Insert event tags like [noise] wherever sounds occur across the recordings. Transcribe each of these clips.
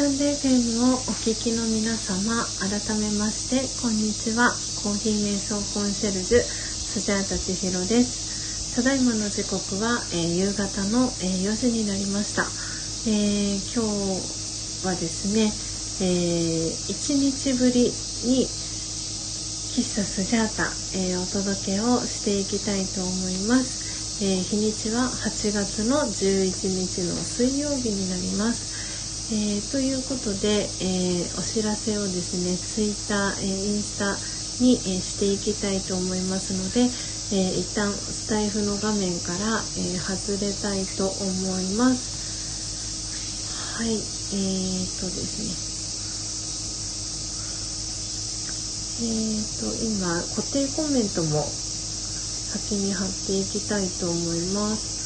タンド FM をお聞きの皆様改めましてこんにちは。コーヒー瞑想コンシェルジュスジャータ千尋です。ただいまの時刻は、えー、夕方の、えー、4時になりました、えー、今日はですね、え1日ぶりに喫茶スジャータ、えお届けをしていきたいと思います。え、日にちは8月の11日の水曜日になります。えー、ということで、えー、お知らせをですねツイッター、えインスタに、えしていきたいと思いますので、え一旦スタイフの画面から、え外れたいと思います。はい、えーとですね。えーと、今、固定コメントも先に貼っていきたいと思います。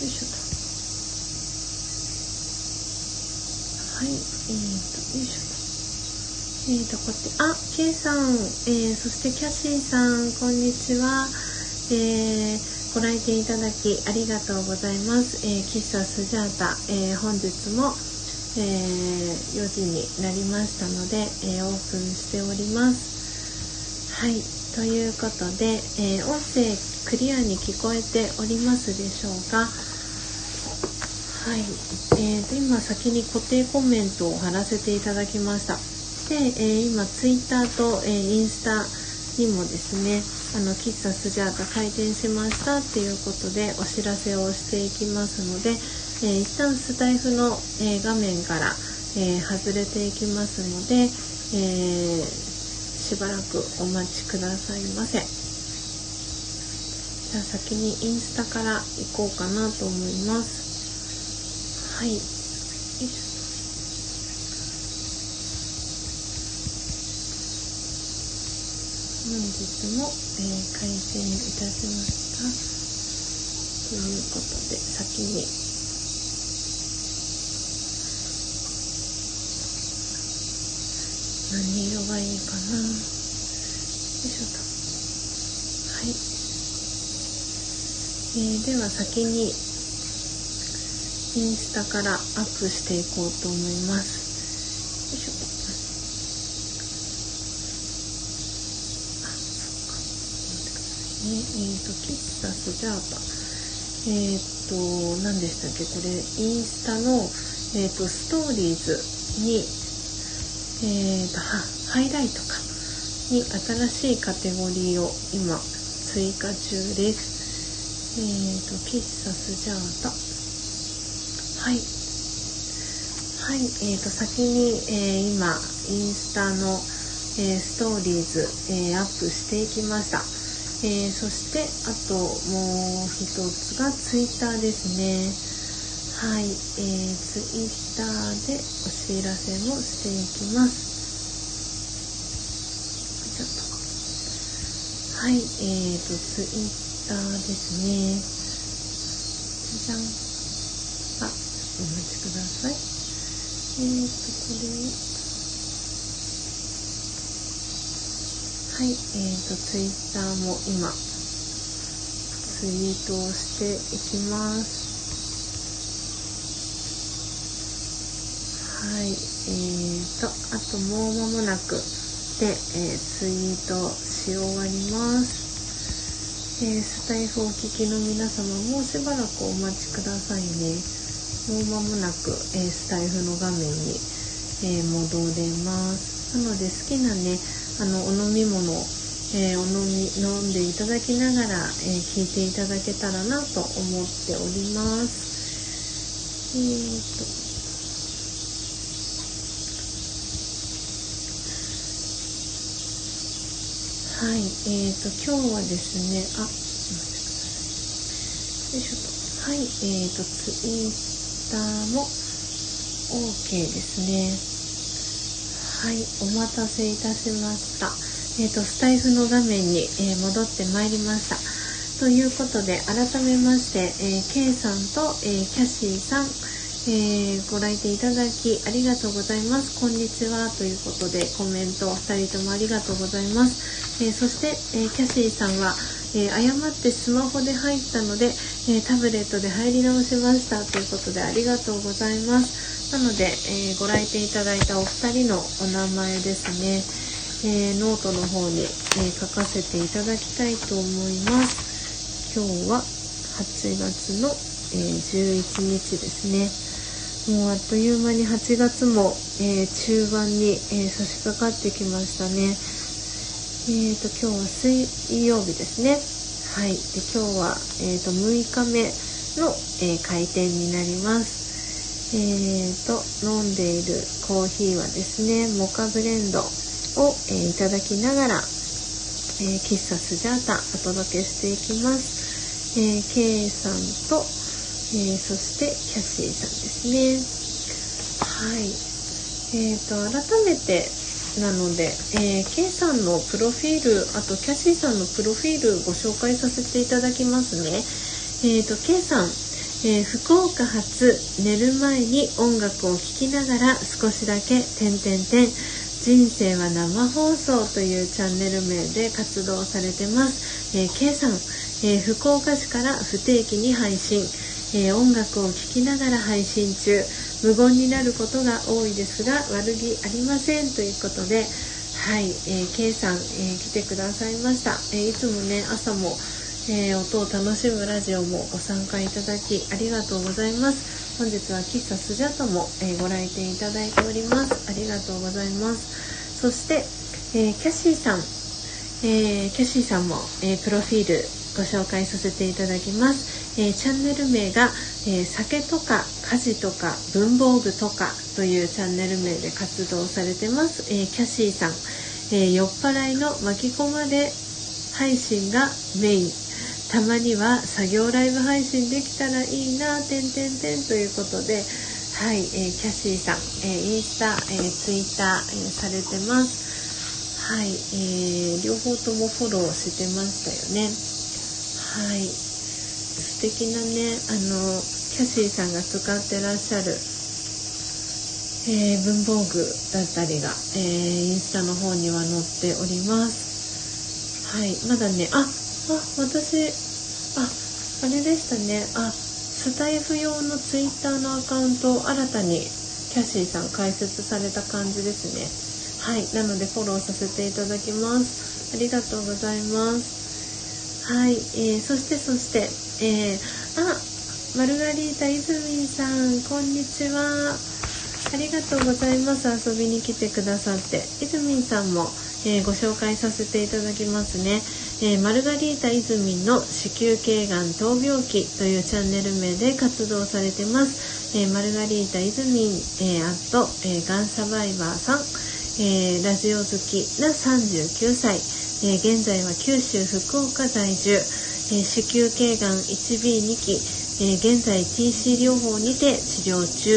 よいしょと。はい、えーと、よいしょと。えーと、こって、あ、ケイさん、えー、そしてキャシーさん、こんにちは。えー、ご来店いただきありがとうございます。えー、喫茶スジャータ、えー、本日も、えー、4時になりましたので、えー、オープンしております。はい、ということで、えー、音声クリアに聞こえておりますでしょうかはい、えーと、今先に固定コメントを貼らせていただきました。で、えー、今 Twitter と、えー、インスタにもですねあの喫茶スジャータ開店しましたっていうことでお知らせをしていきますので、えー、一旦スタイフの、えー、画面から、えー、外れていきますので、えしばらくお待ちくださいませ。じゃあ先にインスタから行こうかなと思います。はい。本日も、えー、開店いたしました。ということで先に何色がいいかな。よいしょと。はい、えー、では先にインスタからアップしていこうと思いますよいしょとあそっか待ってくださいねえっ、ー、とキッタスジャータえっ、と何でしたっけ？これインスタのえっ、とストーリーズにえーと、ハイライトかに新しいカテゴリーを今追加中です。えーと、喫茶スジャータ。はい。はい、えーと、先に、えー、今、インスタの、えー、ストーリーズ、えー、アップしていきました。えー、そして、あともう一つがツイッターですね。はい、えー、ツイッターでお知らせもしていきます。ちょっと。はい、えーと、ツイッターですね。じゃん。あ、お待ちください。えーと、これはい、えーと、ツイッターも今、ツイートをしていきます。はい、えーと、あともう間もなくで、えー、ツイートし終わります。え、スタイフお聞きの皆様、もしばらくお待ちくださいね。もう間もなく、え、スタイフの画面に、え戻れます。なので好きなね、あの、お飲み物、えお飲み、飲んでいただきながら、え聞いていただけたらなと思っております。えーとはい、えーと、今日はですね、あ、待ってください。よいしょと。はい、えーと、ツイッターも OK ですね。はい、お待たせいたしました。えーと、スタイフの画面に、えー、戻ってまいりました。ということで、改めまして、えー、K さんと、えー、キャシーさん、えー、ご来店いただきありがとうございます。こんにちは。ということでコメント2人ともありがとうございます。えー、そして、え、キャシーさんは、え、誤ってスマホで入ったので、えタブレットで入り直しましたということでありがとうございますなので、えご来店いただいたお二人のお名前ですね、えノートの方に、え書かせていただきたいと思います今日は8月の、え11日ですねもうあっという間に8月も、えー、中盤に、えー、差し掛かってきましたね。えーと、今日は水曜日ですね。はい。で今日は、えーと、6日目の、え開店になります。えーと、飲んでいるコーヒーはですね、モカブレンドを、えいただきながら、え喫茶スジャータお届けしていきます。え K さんと、えー、そしてキャシーさんですね。はい。えーと、改めてなので、えー、K さんのプロフィールあとキャシーさんのプロフィールご紹介させていただきますね。えーと、K さんえー、福岡発寝る前に音楽を聴きながら少しだけ「てんてんてん。人生は生放送」というチャンネル名で活動されてます、えー、K さん、えー、福岡市から不定期に配信。えー、音楽を聴きながら配信中。無言になることが多いですが悪気ありませんということで。はい、えー、K さん、え、来てくださいました、え、いつもね朝も、え音を楽しむラジオもご参加いただきありがとうございます。本日は喫茶スジャタも、えご来店いただいております。ありがとうございます。そして、えキャシーさん、えキャシーさんも、えプロフィールご紹介させていただきます。え、チャンネル名が、え、酒とか家事とか文房具とかというチャンネル名で活動されてます、え、キャシーさん、え酔っ払いの巻き込まれ配信がメイン。たまには作業ライブ配信できたらいいなてんてんてんということではい、えキャシーさん、えインスタ、えツイッター、えされてます。はい、え両方ともフォローしてましたよね。はい。素敵なねあのキャシーさんが使ってらっしゃる、えー、文房具だったりが、えー、インスタの方には載っております。はいまだねああ私ああれでしたね。あスタイフ用のツイッターのアカウントを新たにキャシーさん開設された感じですね。はいなのでフォローさせていただきます。ありがとうございます。はい、えー、そしてそしてえー、あマルガリータイズミンさんこんにちは。ありがとうございます。遊びに来てくださって。イズミンさんも、えー、ご紹介させていただきますね、えー、マルガリータイズミンの子宮頸がん闘病期というチャンネル名で活動されてます、えー、マルガリータイズミン、えー、あと、えがんサバイバーさん、えラジオ好きな39歳、え現在は九州福岡在住。えー、子宮頸がん 1B2 期、えー、現在 TC 療法にて治療中、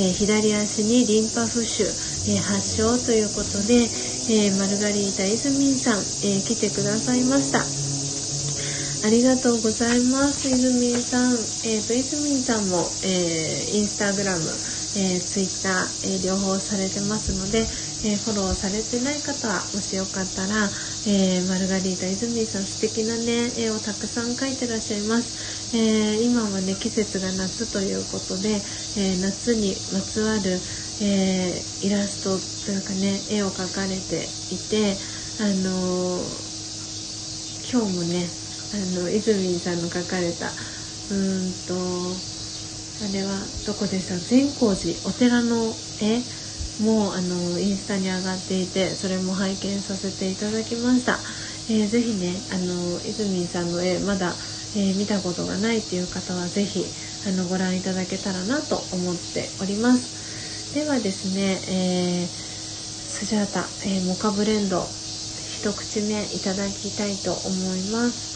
えー、左足にリンパ浮腫、え発症ということで、えマルガリータ・イズミンさん、え来てくださいました。ありがとうございます。イズミンさん、えーと、イズミンさんも、えインスタグラム、えツイッター、え両方されてますので、えフォローされてない方はもしよかったら、えー、マルガリータ泉さん素敵なね絵をたくさん描いてらっしゃいます、えー、今はね季節が夏ということで、えー、夏にまつわる、えイラストというかね絵を描かれていてあの今日もねあの泉さんの描かれたうんとあれはどこでした？善光寺お寺の絵もあのインスタに上がっていてそれも拝見させていただきました、えー、ぜひねあの泉さんの絵まだ、えー、見たことがないっていう方はぜひあのご覧いただけたらなと思っております。ではですね、えー、スジャータ、えモカブレンド一口目いただきたいと思います。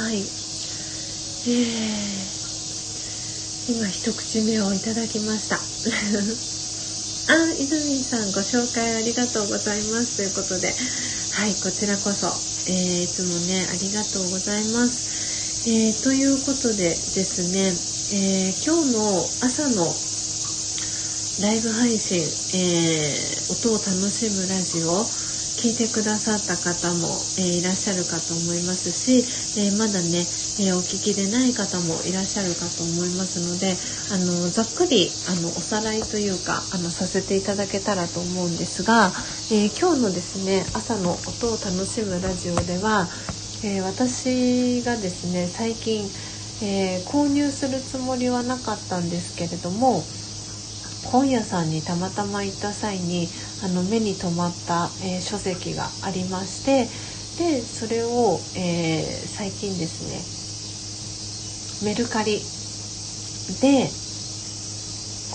はい。えー今一口目をいただきました。[laughs] あ泉さんご紹介ありがとうございます。ということではいこちらこそ、えー、いつもねありがとうございます、えー、ということでですね、えー、今日の朝のライブ配信、え音を楽しむラジオ聞いてくださった方も、えー、いらっしゃるかと思いますし、え、まだね、え、お聞きでない方もいらっしゃるかと思いますのであのざっくりあのおさらいというかあのさせていただけたらと思うんですが、え今日のですね朝の音を楽しむラジオでは、え私がですね最近、え購入するつもりはなかったんですけれども本屋さんにたまたま行った際にあの目に留まった、えー、書籍がありましてでそれを、えー、最近ですねメルカリで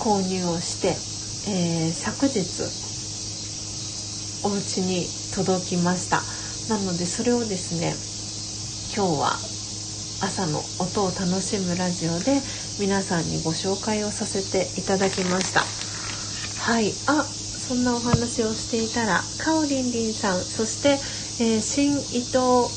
購入をして、え、昨日お家に届きました。なのでそれをですね今日は朝の音を楽しむラジオで皆さんにご紹介をさせていただきました。はい。あそんなお話をしていたらかおりんりんさんそして、えー、新伊藤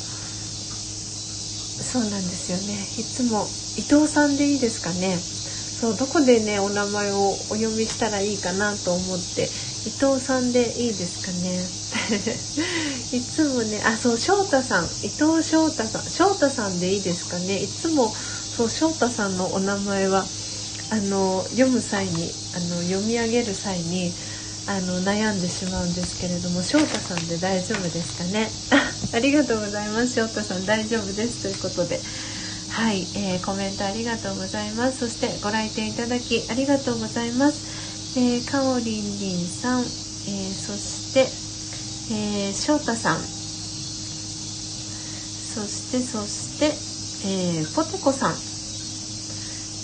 そうなんですよね。いつも伊藤さんでいいですかね。そうどこでねお名前をお読みしたらいいかなと思って伊藤さんでいいですかね。[laughs] いつもねあそう翔太さん伊藤翔太さん翔太さんでいいですかね。いつもそう翔太さんのお名前はあの読む際にあの読み上げる際にあの悩んでしまうんですけれども翔太さんで大丈夫ですかね。[laughs] ありがとうございます。翔太さん大丈夫です。ということで。はい、えー、コメントありがとうございます。そしてご来店いただきありがとうございます。えー、かおりんりんさん、えー、そして、えー、翔太さん。そしてそして、えー、ポテコさん、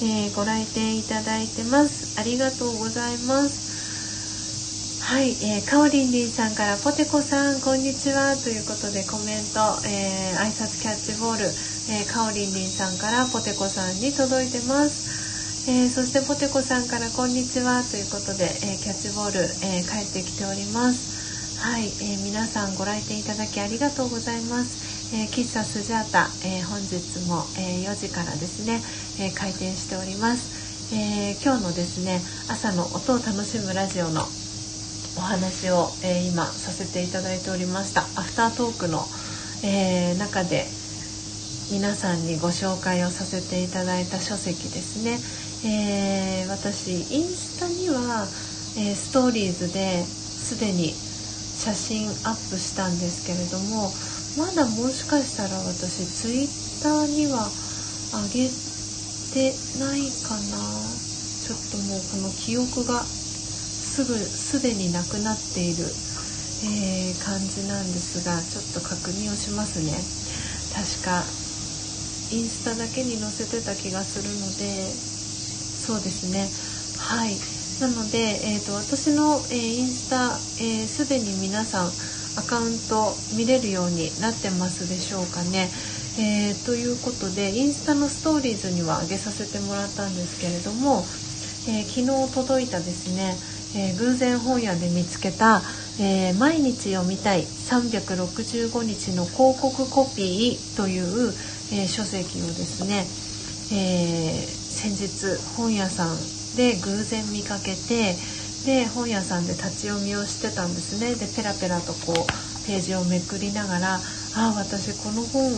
えー、ご来店いただいてます。ありがとうございます。はい、えー、かおりんりんさんからポテコさんこんにちはということでコメント、えー、挨拶キャッチボール、えー、かおりんりんさんからポテコさんに届いてますえー、そしてポテコさんからこんにちはということで、えー、キャッチボール、えー、帰ってきております。はい、え皆さんご来店いただきありがとうございます、え喫茶スジャータ、え本日も、え4時からですね、え開店しております、え今日のですね朝の音を楽しむラジオのお話を、え今させていただいておりました。アフタートークの、え中で皆さんにご紹介をさせていただいた書籍ですね。え、私インスタには、え、ストーリーズですでに写真アップしたんですけれどもまだもしかしたら私ツイッターには上げてないかな。ちょっともうこの記憶がすぐすでになくなっている、えー、感じなんですがちょっと確認をしますね。確かインスタだけに載せてた気がするのでそうですね。はい。なので、えーと、私の、えー、インスタすで、えー、に皆さんアカウント見れるようになってますでしょうかね。えー、ということでインスタのストーリーズには上げさせてもらったんですけれども、えー、昨日届いたですね、え偶然本屋で見つけた、え毎日読みたい365日の広告コピーという、え書籍をですね、え先日本屋さんで偶然見かけてで本屋さんで立ち読みをしてたんですねでペラペラとこうページをめくりながらああ私この本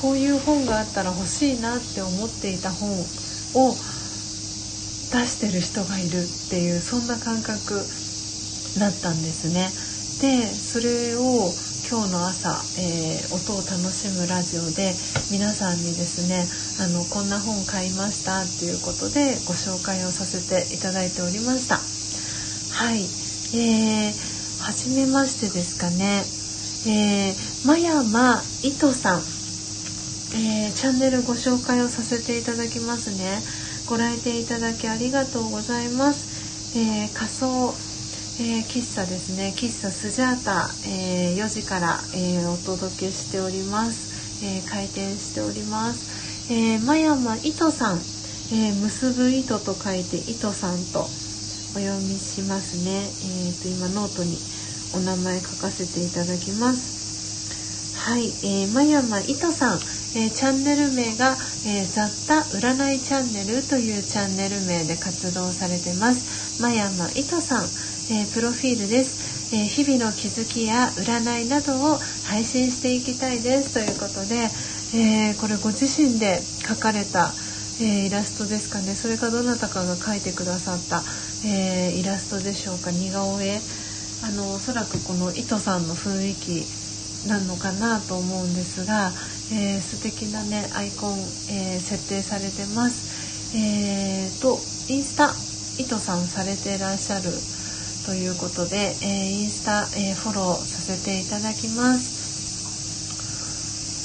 こういう本があったら欲しいなって思っていた本を出してる人がいるっていうそんな感覚だったんですね。でそれを今日の朝、えー、音を楽しむラジオで皆さんにですねあのこんな本買いましたっていうことでご紹介をさせていただいておりました。はい、えー、初めましてですかね、えー、真山糸さん、えー、チャンネルご紹介をさせていただきますね。ご来店いただきありがとうございます、えー、仮想えー、喫茶ですね。喫茶スジャータ、えー、4時から、えー、お届けしております、え開店しております、え真山糸さん、え結ぶ糸と書いて糸さんとお読みしますね。えーと、今ノートにお名前書かせていただきます。はい、えー真山糸さんえ、チャンネル名が、えー、雑多占いチャンネルというチャンネル名で活動されてます。真山糸さん、えー、プロフィールです、えー、日々の気づきや占いなどを配信していきたいです。ということで、えー、これご自身で描かれた、えイラストですかね。それかどなたかが描いてくださった、えイラストでしょうか。似顔絵。あのおそらくこの糸さんの雰囲気なのかなと思うんですが、えー、素敵なねアイコン、え、設定されてます。えーとインスタ糸さんされていらっしゃるということで、えー、インスタ、えー、フォローさせていただきます。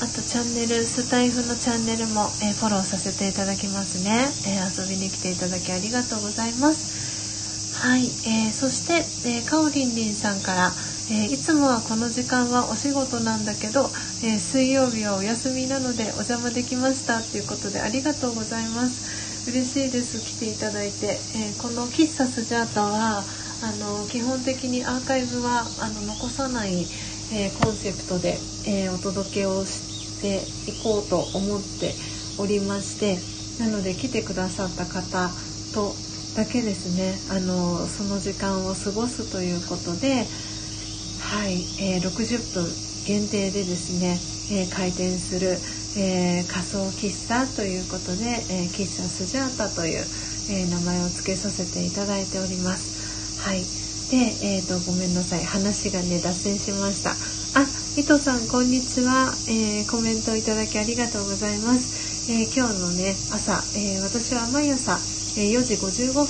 あとチャンネルスタイフのチャンネルも、えー、フォローさせていただきますね、え遊びに来ていただきありがとうございます。はい、えそして、えかおりんりんさんからえー、いつもはこの時間はお仕事なんだけど、えー、水曜日はお休みなのでお邪魔できましたっていうことでありがとうございます。嬉しいです。来ていただいて、えー、この喫茶スジャータはあの基本的にアーカイブはあの残さない、えコンセプトで、えお届けをしていこうと思っておりましてなので来てくださった方とだけですねあのその時間を過ごすということではい、えー、60分限定でですね、えー、開店する、えー、仮想喫茶ということで、え喫茶スジャータという、え名前を付けさせていただいております。はい。で、えーと、ごめんなさい。話がね脱線しました。あ伊藤さんこんにちは、えーコメントいただきありがとうございます、え今日のね朝、え私は毎朝え4時55分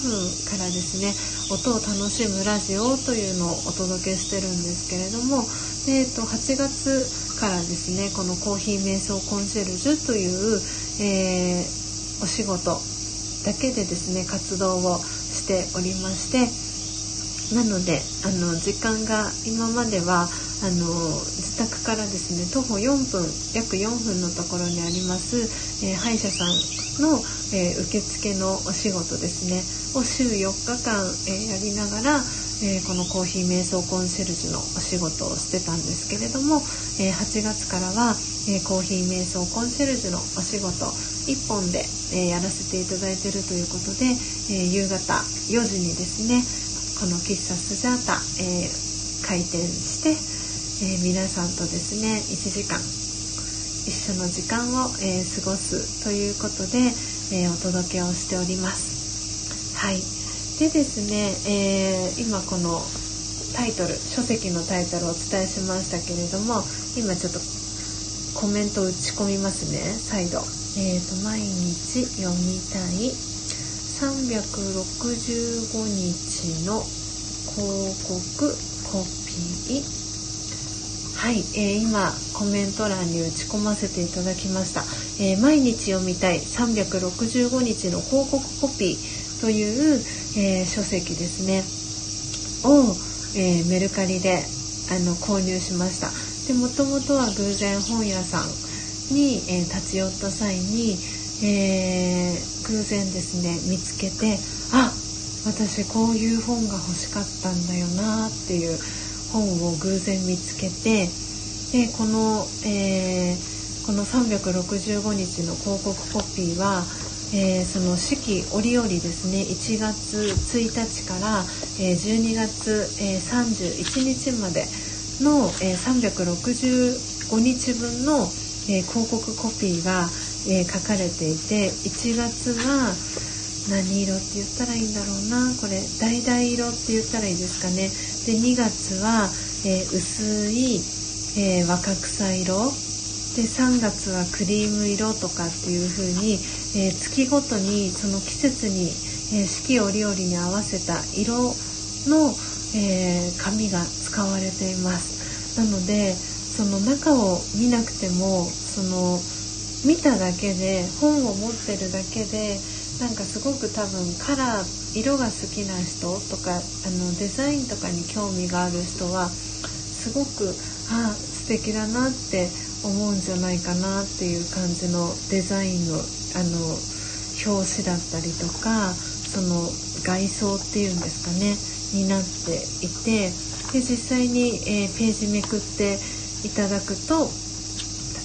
からですね音を楽しむラジオというのをお届けしてるんですけれども、えっと、8月からですねこのコーヒー瞑想コンシェルジュという、えー、お仕事だけでですね活動をしておりましてなのであの時間が今まではあの自宅からですね徒歩4分約4分のところにあります、えー、歯医者さんの、えー、受付のお仕事ですね。を週4日間、えー、やりながら、えこのコーヒー瞑想コンシェルジュのお仕事をしてたんですけれども、え8月からは、えコーヒー瞑想コンシェルジュのお仕事1本で、えやらせていただいているということで、え夕方4時にですねこの喫茶スジャータ、え開店して、え皆さんとですね1時間一緒の時間を、えー、過ごすということで、え、お届けをしております。はい、でですね、え、今このタイトル書籍のタイトルをお伝えしましたけれども今ちょっとコメント打ち込みますね再度。えーと、毎日読みたい365日の広告コピー。はい、えー、今コメント欄に打ち込ませていただきました、えー、毎日読みたい365日の広告コピーという、えー、書籍ですね。を、えメルカリであの購入しました。でもともとは偶然本屋さんに、え立ち寄った際に、え偶然ですね見つけてあ私こういう本が欲しかったんだよなっていう本を偶然見つけてでこの、えー、この365日の広告コピーは、えー、その四季折々ですね1月1日から、えー、12月、えー、31日までの、えー、365日分の、えー、広告コピーが、えー、書かれていて1月は何色って言ったらいいんだろうな。これ橙色って言ったらいいですかね。で2月は、えー、薄い、えー、若草色。で3月はクリーム色とかっていう風に、えー、月ごとにその季節に、え四季折々に合わせた色の、え紙が使われています。なのでその中を見なくてもその見ただけで本を持ってるだけでなんかすごく多分カラー色が好きな人とかあのデザインとかに興味がある人はすごくあ素敵だなって思うんじゃないかなっていう感じのデザインのあの表紙だったりとかその外装っていうんですかねになっていてで実際に、えー、ページめくっていただくと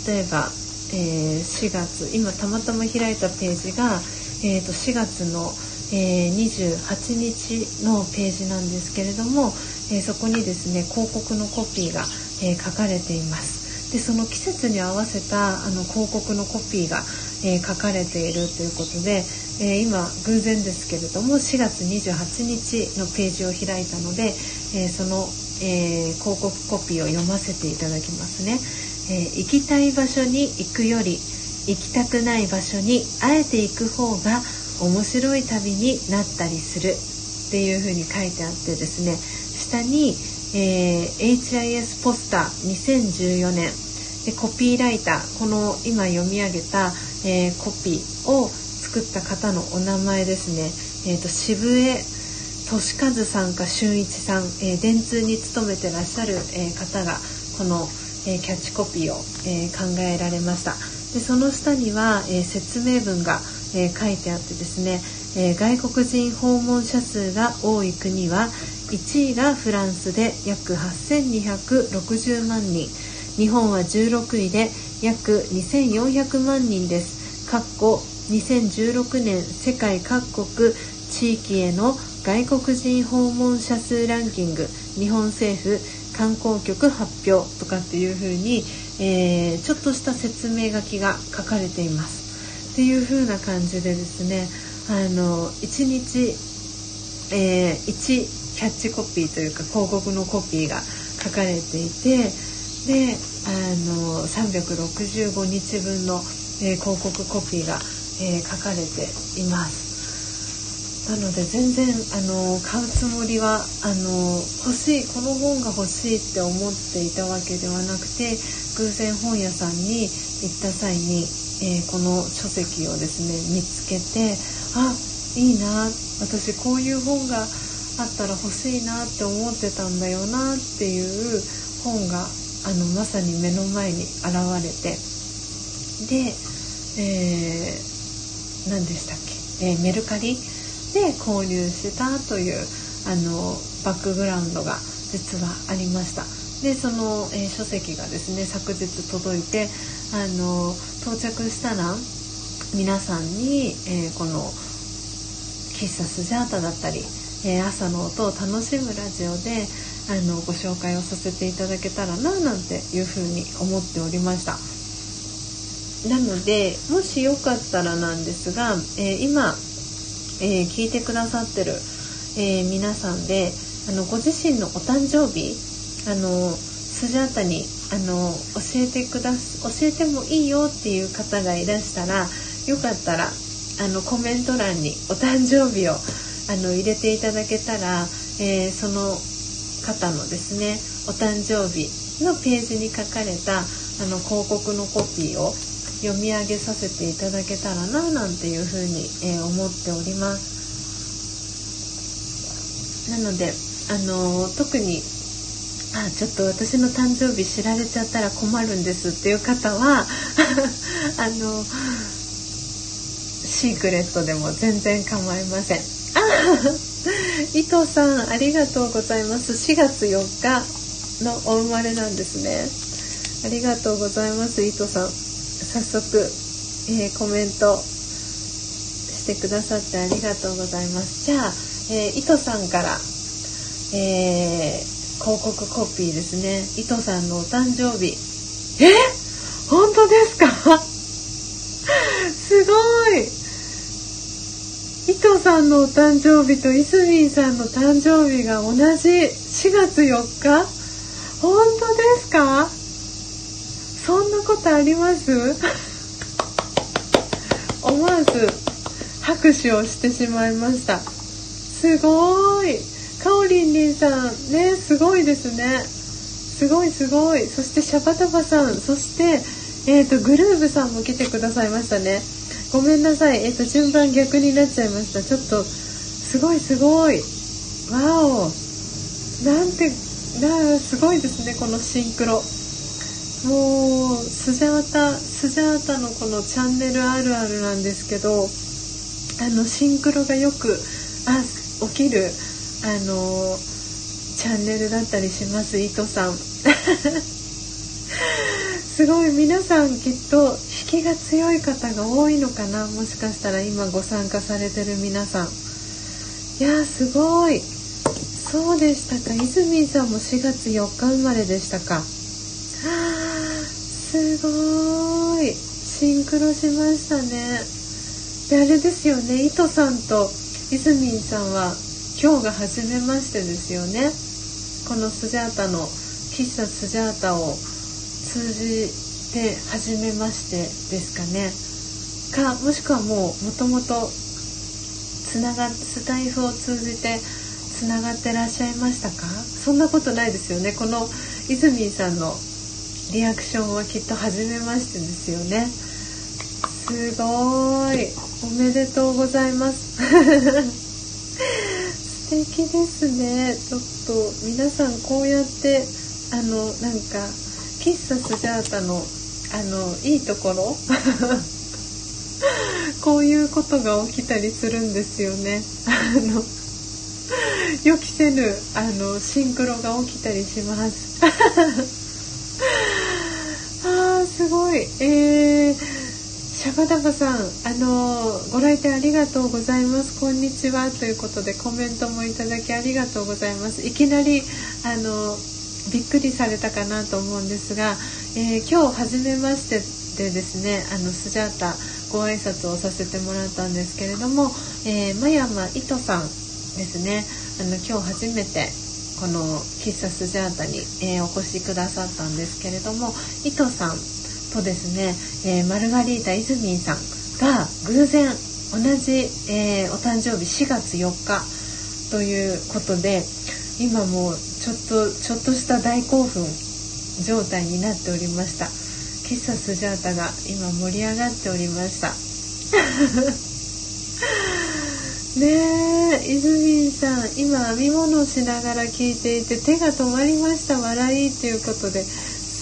例えば、えー、4月今たまたま開いたページがえー、と4月の、えー、28日のページなんですけれども、えそこにですね広告のコピーが、え書かれています。でその季節に合わせたあの広告のコピーが、え書かれているということで、え今偶然ですけれども4月28日のページを開いたので、えその、え広告コピーを読ませていただきますね、え行きたい場所に行くより行きたくない場所にあえて行く方が面白い旅になったりするっていうふうに書いてあってですね下に、えー、HIS ポスター2014年でコピーライターこの今読み上げた、えー、コピーを作った方のお名前ですね、えーと、渋江俊和さんか俊一さん、えー、電通に勤めてらっしゃる、え方がこの、えキャッチコピーを、え考えられました。でその下には、え説明文が、え書いてあってですね、え外国人訪問者数が多い国は1位がフランスで約8260万人日本は16位で約2400万人です。かっこ2016年世界各国地域への外国人訪問者数ランキング日本政府観光局発表とかっていう風に、えー、ちょっとした説明書きが書かれていますっていう風な感じでですねあの1日、えー、1キャッチコピーというか広告のコピーが書かれていてであの365日分の、えー、広告コピーが、えー、書かれています。なので全然あの買うつもりはあの欲しいこの本が欲しいって思っていたわけではなくて偶然本屋さんに行った際に、えー、この書籍をですね見つけてあいいな私こういう本があったら欲しいなって思ってたんだよなっていう本があのまさに目の前に現れてで、えー、何でしたっけ、えー、メルカリで購入したというあのバックグラウンドが実はありました。でその、えー、書籍がですね昨日届いてあの到着したら皆さんに、えー、この喫茶スジャータだったりえー、朝の音を楽しむラジオであのご紹介をさせていただけたらななんていうふうに思っておりました。なのでもしよかったらなんですが、え、今、えー、聞いてくださってる、え皆さんであのご自身のお誕生日あのスジャータにあの教えてくだ教えてもいいよっていう方がいらしたらよかったらあのコメント欄にお誕生日をあの入れていただけたら、えー、その方のですねお誕生日のページに書かれたあの広告のコピーを読み上げさせていただけたらななんていうふうに、えー、思っております。なのであの特にあちょっと私の誕生日知られちゃったら困るんですっていう方は [laughs] あのシークレットでも全然構いません。[laughs] 伊藤さんありがとうございます4月4日のお生まれなんですねありがとうございます伊藤さん早速、えー、コメントしてくださってありがとうございます。じゃあ、えー、伊藤さんから、えー、広告コピーですね。伊藤さんのお誕生日。え？本当ですか？[laughs] すごい。伊藤さんのお誕生日といすみんさんの誕生日が同じ。4月4日？本当ですか？そんなことあります？思わず拍手をしてしまいました。すごい。かおりんりんさんねすごいですね。すごいすごい。そしてシャバタバさんそしてえっ、ー、とグルーブさんも来てくださいましたね。ごめんなさい。えっ、と順番逆になっちゃいました。ちょっとすごいすごい。わお。なんてなすごいですねこのシンクロ。もうスジャータスジャータのこのチャンネルあるあるなんですけどあのシンクロがよくあ起きるあのチャンネルだったりします糸さん。[laughs] すごい皆さんきっと引きが強い方が多いのかなもしかしたら今ご参加されてる皆さん。いやすごい。そうでしたか。泉さんも4月4日生まれでしたか。すごい。シンクロしましたね。であれですよね。糸さんと泉さんは今日が初めましてですよね。このスジャータの喫茶スジャータを通じて初めましてですかね。かもしくはもうもともとつながスタイフを通じてつながってらっしゃいましたか？そんなことないですよね。この泉さんのリアクションはきっと初めましてですよね。すごい。おめでとうございます。[laughs] 素敵ですね。ちょっと皆さんこうやってあのなんか喫茶スジャータのあのいいところ？[laughs] こういうことが起きたりするんですよね。あの予期せぬあのシンクロが起きたりします。[laughs] すごい。えー、シャバダバさんあのご来店ありがとうございます。こんにちは。ということでコメントもいただきありがとうございます。いきなりあのびっくりされたかなと思うんですが、えー、今日初めましてでですねあのスジャータご挨拶をさせてもらったんですけれども、えー、真山糸さんですね。あの今日初めてこの喫茶スジャータに、えー、お越しくださったんですけれども伊藤さんとですね、えー、マルガリータイズミンさんが偶然同じ、えー、お誕生日4月4日ということで今もうちょっとちょっとした大興奮状態になっておりました。喫茶スジャータが今盛り上がっておりました。[laughs] ねえ泉さん今編み物をしながら聞いていて手が止まりました。笑いということで。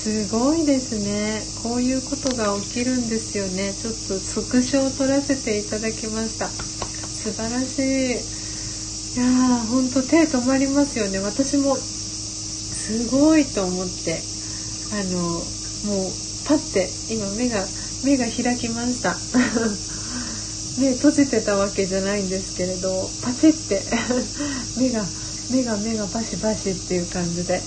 すごいですね。こういうことが起きるんですよね。ちょっとスクショを撮らせていただきました。素晴らしい。いやーほんと手止まりますよね。私もすごいと思って。あのもうパッて今目が目が開きました。[laughs] 目閉じてたわけじゃないんですけれどパチって。[laughs] 目が目が目がバシバシっていう感じで。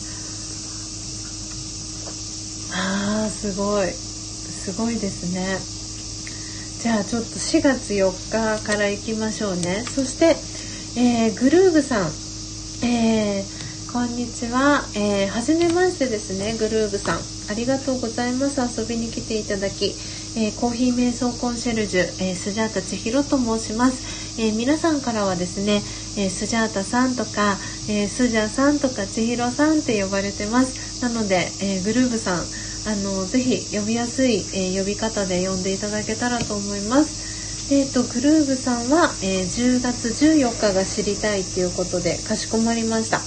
すごい。すごいですね。じゃあちょっと4月4日から行きましょうね。そして、えー、グルーブさん、えー、こんにちは、えー、初めましてですねグルーブさん。ありがとうございます。遊びに来ていただき。えー、コーヒー瞑想コンシェルジュ、えー、スジャータ千尋と申します、えー、皆さんからはですね、えスジャータさんとか、えスジャさんとか千尋さんって呼ばれてます。なので、えグルーブさんあのぜひ呼びやすい、え呼び方で呼んでいただけたらと思います。えーと、グルーブさんは、え10月14日が知りたいっていうことでかしこまりました。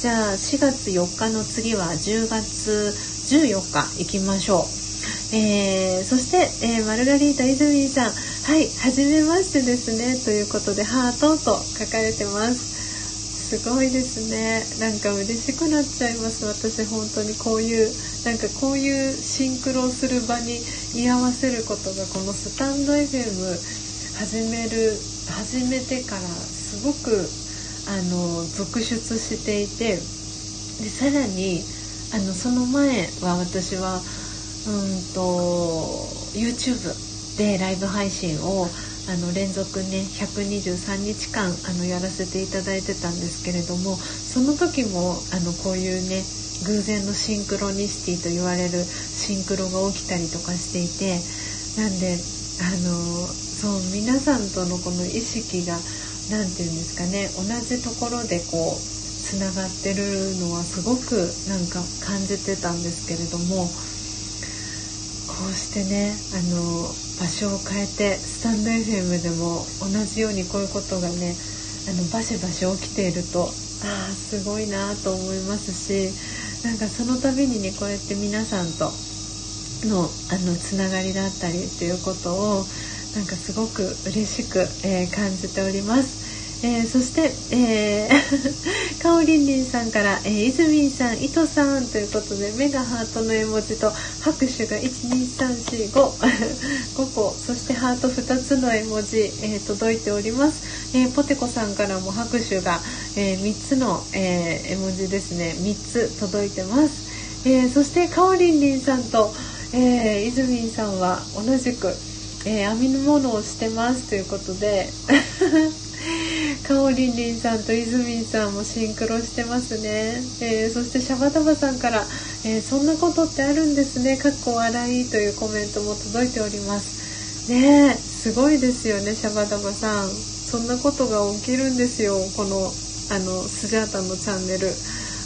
じゃあ4月4日の次は10月14日行きましょう。えー、そして、え、マルガリータ泉さん。はい初めましてですね。ということでハートと書かれてます。すごいですね。なんか嬉しくなっちゃいます。私本当にこういうなんかこういうシンクロする場に居合わせることがこのスタンド FM 始める始めてからすごくあの続出していてでさらにあのその前は私はうんと YouTube でライブ配信をあの連続ね123日間あのやらせていただいてたんですけれどもその時もあのこういうね偶然のシンクロニシティと言われるシンクロが起きたりとかしていてなんであのそう皆さんとのこの意識が何て言うんですかね同じところでこうつながってるのはすごくなんか感じてたんですけれどもこうしてねあの場所を変えてスタンド FM でも同じようにこういうことがねあのバシバシ起きているとああすごいなと思いますしなんかその度にねこうやって皆さんとのあのつながりだったりっていうことをなんかすごく嬉しく、えー、感じております。えー、そして、えー、かおりんりんさんから、えー、いずみんさん、いとさんということで、目がハートの絵文字と拍手が1、2、3、4、5、5 [laughs] 個、そしてハート2つの絵文字、えー、届いております。えー、ポテコさんからも拍手が、えー、3つの、えー、絵文字ですね、3つ届いてます。えー、そしてかおりんりんさんと、えー、いずみんさんは同じく、えー、編み物をしてますということで [laughs] かおりんりんさんといずみんさんもシンクロしてますね、えー、そしてシャバダバさんから「えー、そんなことってあるんですね」かっこ笑いというコメントも届いております。ねえすごいですよねシャバダバさん。そんなことが起きるんですよ。このあのスジャータのチャンネル。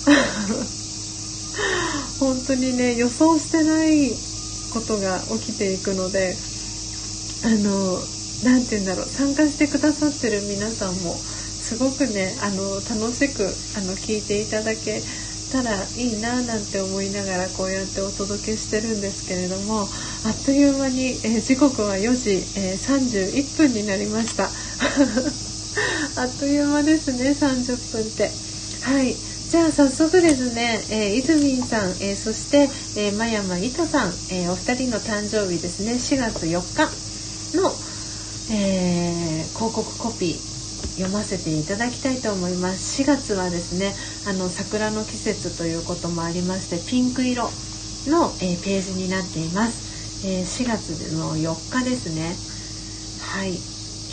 [laughs] 本当にね予想してないことが起きていくのであの何て言うんだろう参加してくださってる皆さんもすごくねあの楽しくあの聞いていただけたらいいななんて思いながらこうやってお届けしてるんですけれどもあっという間に、えー、時刻は4時、えー、31分になりました。[laughs] あっという間ですね30分って。はい。じゃあ早速ですね、えー、いずみんさん、えー、そして、えー、真山いとさん、えー、お二人の誕生日ですね4月4日の、えー、広告コピー読ませていただきたいと思います。4月はですねあの桜の季節ということもありましてピンク色の、えー、ページになっています、えー、4月の4日ですね。はい。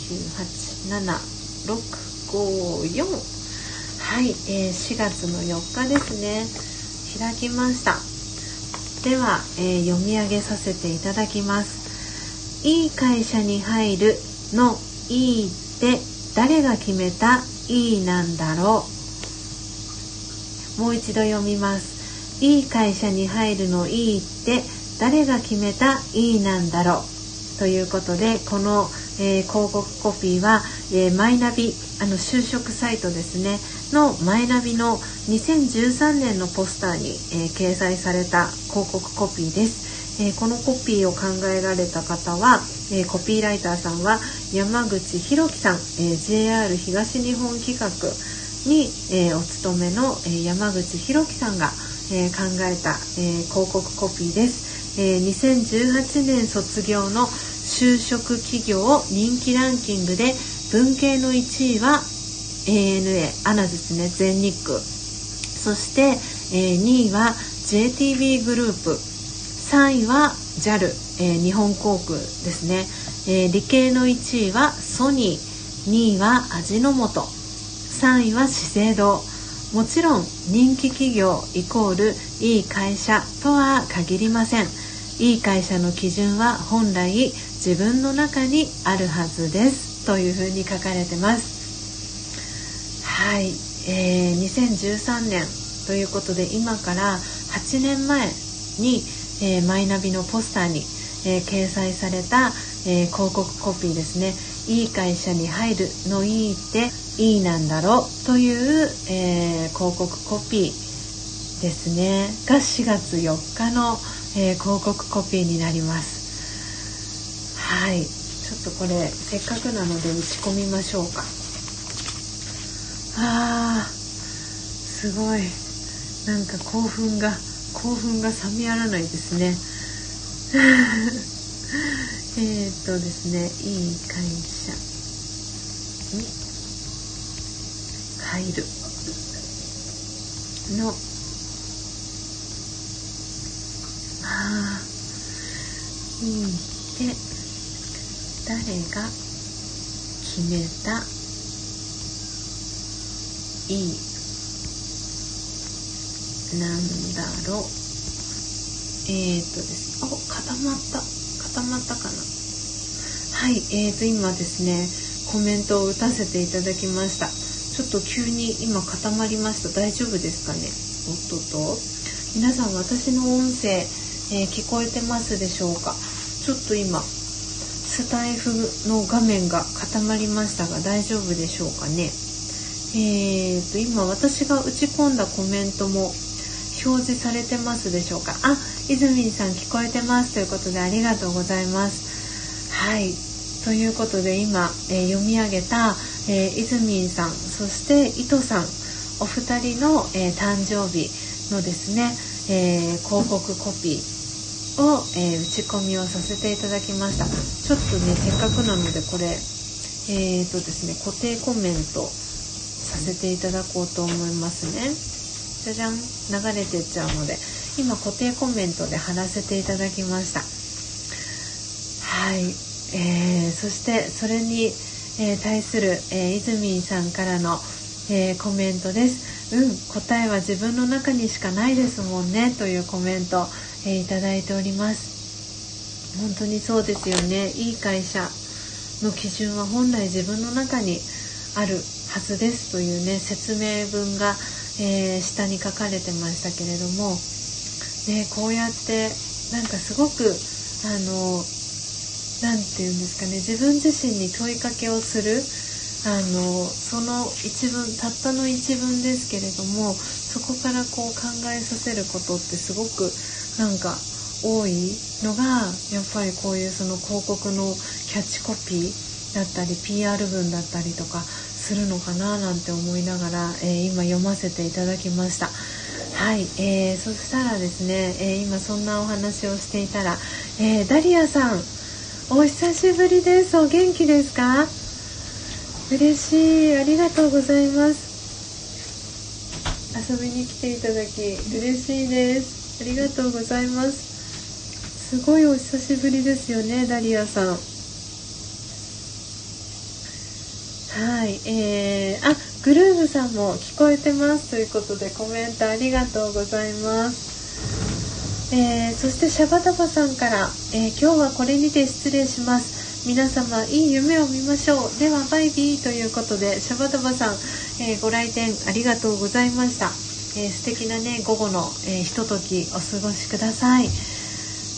98765 4はい、えー、4月の4日ですね。開きました。では、えー、読み上げさせていただきます。いい会社に入るのいいって誰が決めたいいなんだろう。もう一度読みます。いい会社に入るのいいって誰が決めたいいなんだろう。ということでこの、えー、広告コピーは、えー、マイナビあの就職サイトですね。のマイナビの2013年のポスターに、えー、掲載された広告コピーです、え、このコピーを考えられた方は、えー、コピーライターさんは山口博樹さん、え JR 東日本企画に、えお勤めの、え山口博樹さんが、え考えた、え広告コピーです、え2018年卒業の就職企業人気ランキングで文系の1位は ANA アナですね全日空。そして、えー、2位は JTB グループ。3位は JAL、えー、日本航空ですね、えー、理系の1位はソニー。2位は味の素。3位は資生堂。もちろん人気企業イコールいい会社とは限りません。いい会社の基準は本来自分の中にあるはずです。というふうに書かれてます。はい、えー、2013年。ということで今から8年前に、えー、マイナビのポスターに、えー、掲載された、えー、広告コピーですね「いい会社に入るのいいっていいなんだろう」という、え広告コピーですね。が4月4日の、え広告コピーになります。はい。ちょっとこれせっかくなので打ち込みましょうか。あーすごい。なんか興奮が興奮が冷めやらないですね。[laughs] えっとですねいい会社に入る。の。あいいって。誰が決めた。いい。なんだろう。えっ、ー、とですね。お固まった。固まったかな。はいえーと今ですねコメントを打たせていただきました。ちょっと急に今固まりました。大丈夫ですかね？おっとと。皆さん私の音声、えー、聞こえてますでしょうか？ちょっと今スタイフの画面が固まりましたが大丈夫でしょうかね？えーと、今私が打ち込んだコメントも表示されてますでしょうか？あ、泉さん聞こえてますということでありがとうございます。はい。ということで今、えー、読み上げた、えー、イズミンさんそして伊藤さんお二人の、えー、誕生日のですね、えー、広告コピーを、え打ち込みをさせていただきましたちょっとねせっかくなのでこれえーとですね固定コメントさせていただこうと思いますねじゃじゃん。流れてっちゃうので今固定コメントで貼らせていただきました。はい、えー、そしてそれに、えー、対する、えー、イズミンさんからの、えー、コメントです。うん答えは自分の中にしかないですもんねというコメント、えー、いただいております。本当にそうですよね。いい会社の基準は本来自分の中にあるはずですというね説明文が、えー、下に書かれてましたけれども、ね、こうやってなんかすごくあの何て言うんですかね自分自身に問いかけをするあのその一文たったの一文ですけれどもそこからこう考えさせることってすごくなんか多いのがやっぱりこういうその広告のキャッチコピーだったり PR 文だったりとかするのかななんて思いながら、えー、今読ませていただきました。はい、えー、そしたらですね、えー、今そんなお話をしていたら、えー、ダリアさんお久しぶりです。お元気ですか？嬉しい。ありがとうございます。遊びに来ていただき嬉しいです。ありがとうございます。すごいお久しぶりですよねダリアさん。はいえー、あグルーヴさんも聞こえてますということでコメントありがとうございます。えー、そしてシャバダバさんから、えー、今日はこれにて失礼します。皆様いい夢を見ましょう。ではバイビーということでシャバダバさん、えー、ご来店ありがとうございました、え素敵なね午後の、えひとときお過ごしください。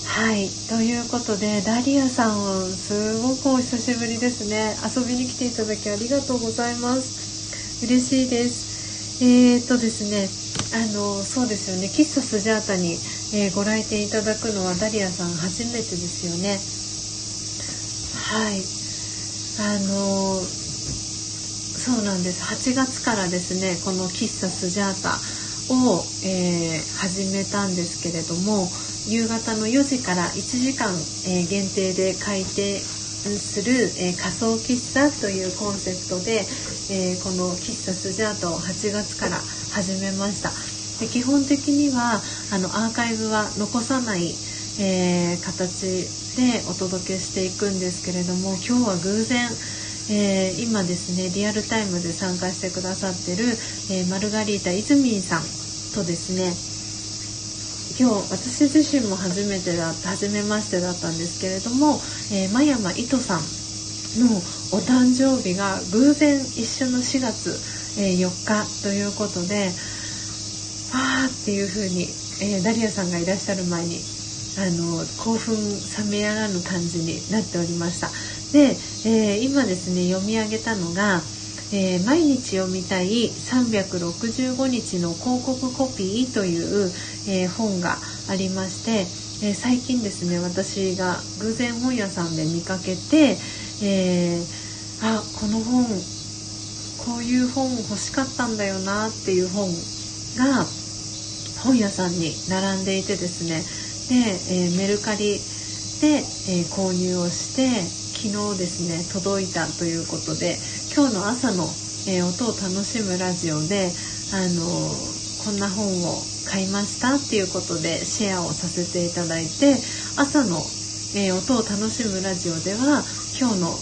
はい。ということでダリアさんすごくお久しぶりですね。遊びに来ていただきありがとうございます。嬉しいです。えー、っとですねあのそうですよね。喫茶スジャータにえー、ご来店いただくのはダリアさん初めてですよね。はい。あのそうなんです。8月からですねこの喫茶スジャータを、えー、始めたんですけれども夕方の4時から1時間、え、限定で開店する、え、仮想喫茶というコンセプトで、えこの喫茶スジャータを8月から始めました。で基本的にはあのアーカイブは残さない、えー、形でお届けしていくんですけれども今日は偶然、えー、今ですねリアルタイムで参加してくださってる、えー、マルガリータイズミンさんとですね今日私自身も初めてだった初めましてだったんですけれども、えー、真山糸さんのお誕生日が偶然一緒の4月、えー、4日ということであーっていう風に、えー、ダリアさんがいらっしゃる前にあの興奮冷めやらぬ感じになっておりました。で、えー、今ですね読み上げたのが、えー、毎日読みたい365日の広告コピーという、え本がありまして、え最近ですね私が偶然本屋さんで見かけて、えあこの本こういう本欲しかったんだよなっていう本が本屋さんに並んでいてですね。で、え、メルカリで、え、購入をして昨日ですね届いたということで今日の朝の、えー、音を楽しむラジオで、あのこんな本を買いましたっていうことでシェアをさせていただいて朝の、え音を楽しむラジオでは今日の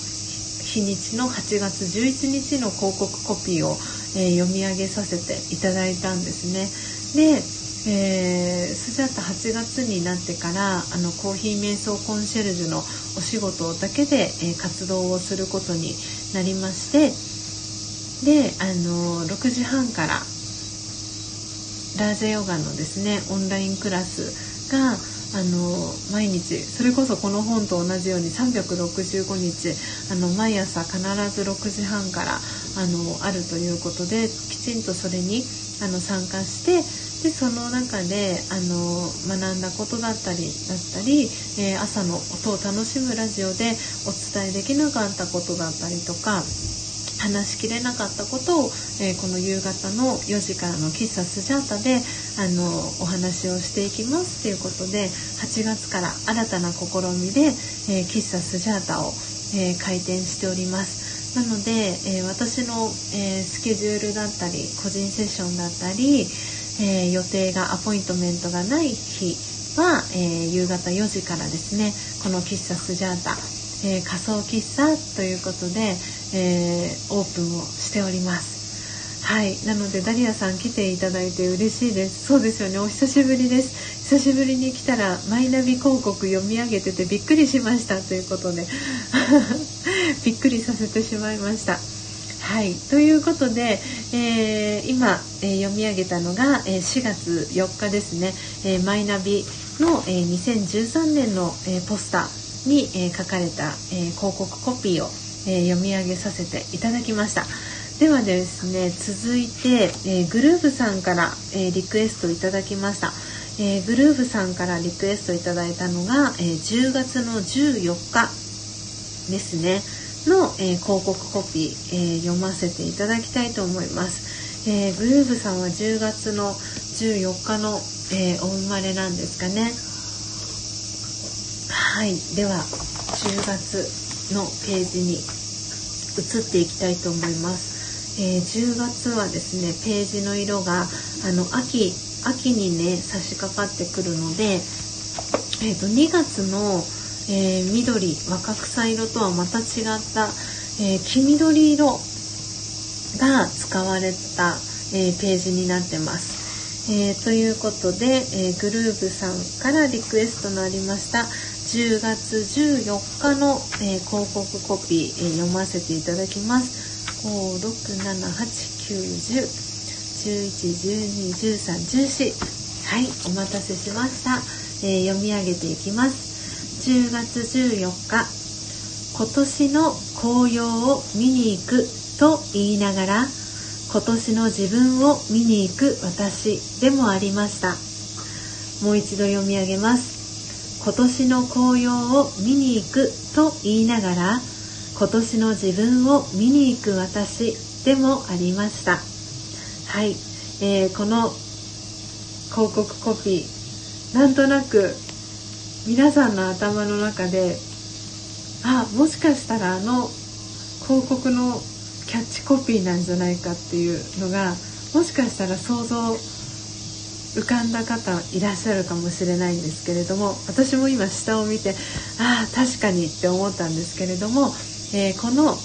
日にちの8月11日の広告コピーを、え読み上げさせていただいたんですね。でえー、スジャタ8月になってからあのコーヒー瞑想コンシェルジュのお仕事だけで、えー、活動をすることになりましてであの6時半からラージェヨガのですねオンラインクラスがあの毎日それこそこの本と同じように365日あの毎朝必ず6時半からあのあるということできちんとそれにあの参加してでその中であの学んだことだったりだったり、えー、朝の音を楽しむラジオでお伝えできなかったことだったりとか話しきれなかったことを、えー、この夕方の4時からの喫茶スジャータであのお話をしていきますということで8月から新たな試みで、えー、喫茶スジャータを、えー、開店しております。なので、え私の、えスケジュールだったり個人セッションだったり、え予定がアポイントメントがない日は、え夕方4時からですねこの喫茶スジャータえ、仮想喫茶ということで、え、オープンをしております。はい。なのでダリアさん来ていただいて嬉しいです。そうですよね。お久しぶりです。久しぶりに来たらマイナビ広告読み上げててびっくりしました。ということで。[laughs] びっくりさせてしまいました。はい。ということで、えー、今、えー、読み上げたのが、えー、4月4日ですね、えマイナビの、え2013年の、えポスターに、え書かれた、え広告コピーを、え読み上げさせていただきました。ではですね続いて、えグルーブさんから、えリクエストいただきました、えグルーブさんからリクエストいただいたのが、え10月の14日ですね。の、え広告コピー、え読ませていただきたいと思います、えグルーブさんは10月の14日の、えお生まれなんですかね。はい。では10月のページに移っていきたいと思います、えー、10月はですねページの色があの秋秋にね差し掛かってくるので、えーと、2月の、えー、緑若草色とはまた違った、えー、黄緑色が使われた、えページになってます。えー、ということで、えー、グルーブさんからリクエストのありました10月14日の、えー、広告コピー、えー、読ませていただきます。5、6、7、8、9、10、11、12、13、14。はい、お待たせしました。えー、読み上げていきます。10月14日、今年の紅葉を見に行くと言いながら、今年の自分を見に行く私でもありました。もう一度読み上げます。今年の紅葉を見に行くと言いながら今年の自分を見に行く私でもありました。はい、えー、この広告コピーなんとなく皆さんの頭の中であもしかしたらあの広告のキャッチコピーなんじゃないかっていうのがもしかしたら想像浮かんだ方いらっしゃるかもしれないんですけれども私も今下を見てああ確かにって思ったんですけれども、えー、この、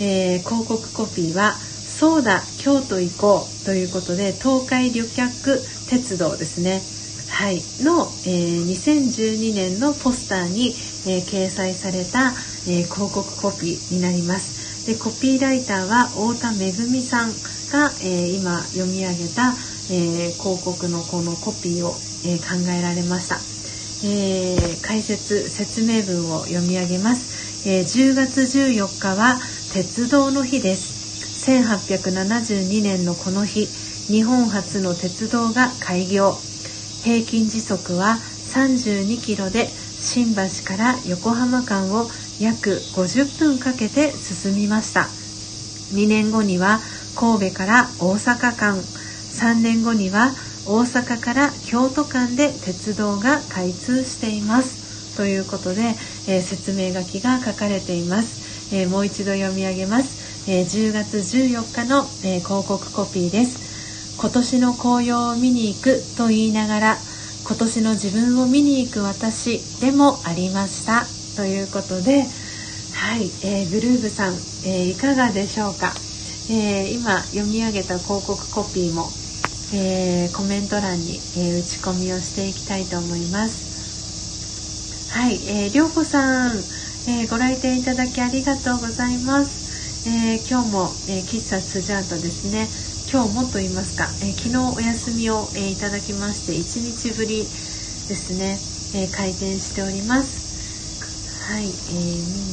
えー、広告コピーは「そうだ京都行こう」ということで東海旅客鉄道ですね。はい、の、えー、2012年のポスターに、えー、掲載された、えー、広告コピーになります。でコピーライターは太田めぐみさんが、え今読み上げたえー、広告のこのコピーを、えー、考えられました、えー、解説説明文を読み上げます、え10月14日は鉄道の日です。1872年のこの日日本初の鉄道が開業。平均時速は32キロで新橋から横浜間を約50分かけて進みました。2年後には神戸から大阪間。3年後には大阪から京都間で鉄道が開通しています。ということで、えー、説明書きが書かれています、えー、もう一度読み上げます、えー、10月14日の、え広告コピーです。今年の紅葉を見に行くと言いながら今年の自分を見に行く私でもありました。ということではい、えグルーブさん、えいかがでしょうか、え今読み上げた広告コピーもえー、コメント欄に、えー、打ち込みをしていきたいと思います。はい、えー、りょうこさん、えご来店いただきありがとうございます、え今日も、え喫茶スジャートですね。今日もと言いますか、え昨日お休みを、えいただきまして1日ぶりですね、え開店しております。はい、えー、見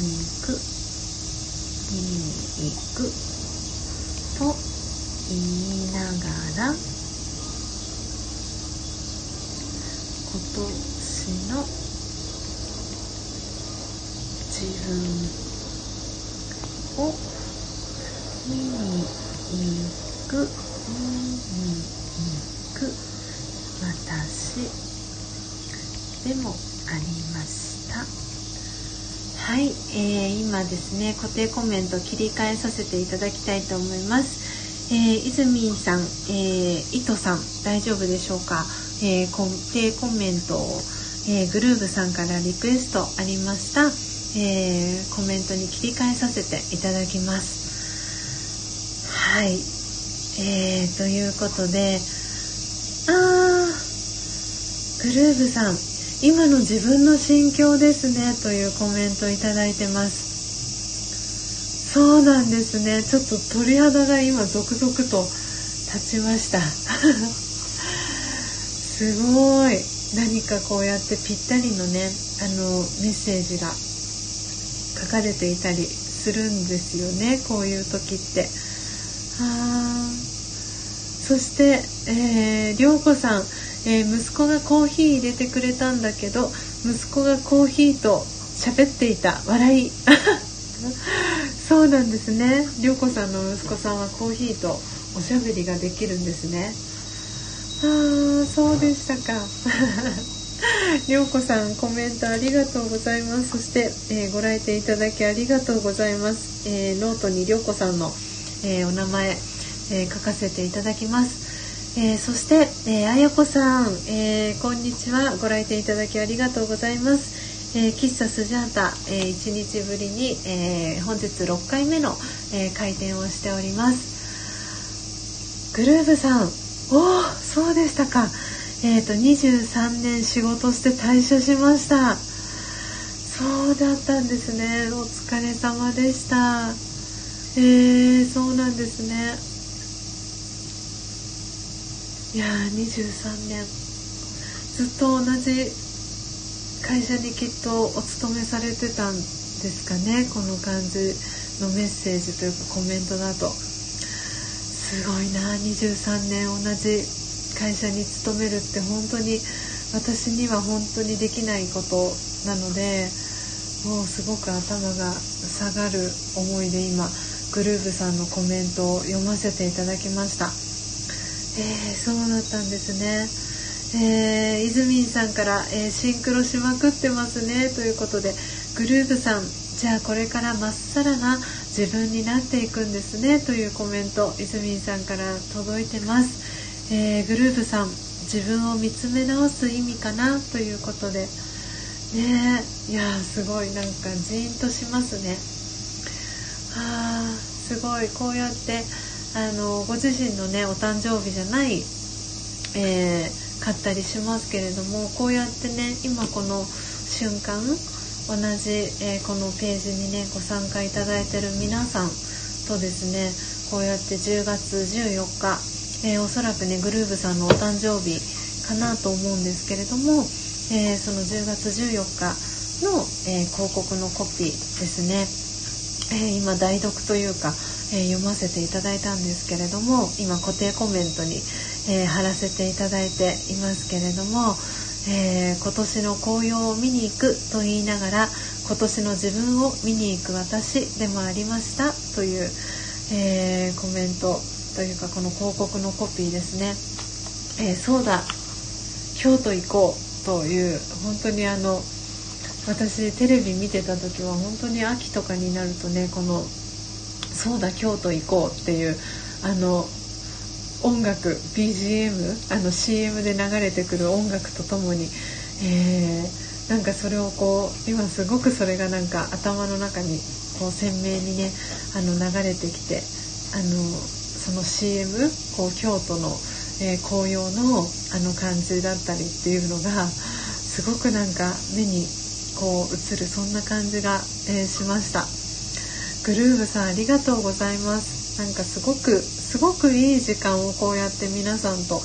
に行く見に行く。と言いながら今年の自分を見に行く見に行く私。でもありました。はい、えー、今ですね固定コメント切り替えさせていただきたいと思います。えー、イズミンさん、えー、イトさん大丈夫でしょうか、えー、固定コメントを、えー、グルーブさんからリクエストありました、えー、コメントに切り替えさせていただきます。はい、えー、ということであーグルーブさん今の自分の心境ですねというコメントいただいてます。そうなんですね。ちょっと鳥肌が今続々と立ちました。[laughs] すごい。何かこうやってぴったりのねあのメッセージが。書かれていたりするんですよねこういう時って。あそして、えー、涼子さん、えー、息子がコーヒー入れてくれたんだけど息子がコーヒーと喋っていた。笑い。[laughs] そうなんですね。涼子さんの息子さんはコーヒーとおしゃべりができるんですね。あーそうでしたか。りょうこさんコメントありがとうございます。そして、えー、ご来店いただきありがとうございます、えー、ノートにりょうこさんの、えー、お名前、え書かせていただきます。えー、そして、えー、あやこさん、えー、こんにちは。ご来店いただきありがとうございます、え喫茶スジャータ、え1日ぶりに、え本日6回目の、え開店をしております。グルーブさんおおそうでしたか。えっ、ー、と23年仕事して退社しました。そうだったんですね。お疲れ様でした。えー、そうなんですね。いやー23年。ずっと同じ会社にきっとお勤めされてたんですかね。この感じのメッセージというかコメントだと。すごいな23年。同じ会社に勤めるって本当に私には本当にできないことなのでもうすごく頭が下がる思いで今グルーブさんのコメントを読ませていただきました。えー、そうだったんですね。えー、イズミンさんから、えー、シンクロしまくってますね。ということでグルーブさんじゃあこれからまっさらな自分になっていくんですね。というコメントイズミンさんから届いてます、えー、グループさん自分を見つめ直す意味かなということで。ねいやすごいなんかジーンとしますね。あーすごいこうやってあのご自身のねお誕生日じゃない、えー、買ったりしますけれどもこうやってね今この瞬間同じ、えー、このページにねご参加いただいてる皆さんとですねこうやって10月14日、えー、おそらくねグルーブさんのお誕生日かなと思うんですけれども、えー、その10月14日の、え広告のコピーですね、え今代読というか、え読ませていただいたんですけれども今固定コメントに、え貼らせていただいていますけれどもえ、今年の紅葉を見に行くと言いながら今年の自分を見に行く私でもありましたという、え、コメントというかこの広告のコピーですね、えー、そうだ。京都行こうという本当にあの私テレビ見てた時は本当に秋とかになるとねこの「そうだ京都行こう」っていうあの音楽 BGM あの CM で流れてくる音楽とともに、えー、なんかそれをこう今すごくそれがなんか頭の中にこう鮮明にねあの流れてきてあのその CM こう京都の、えー、紅葉のあの感じだったりっていうのがすごくなんか目にこう映るそんな感じが、えー、しました。グルーブさんありがとうございます。なんかすごくすごくいい時間をこうやって皆さんと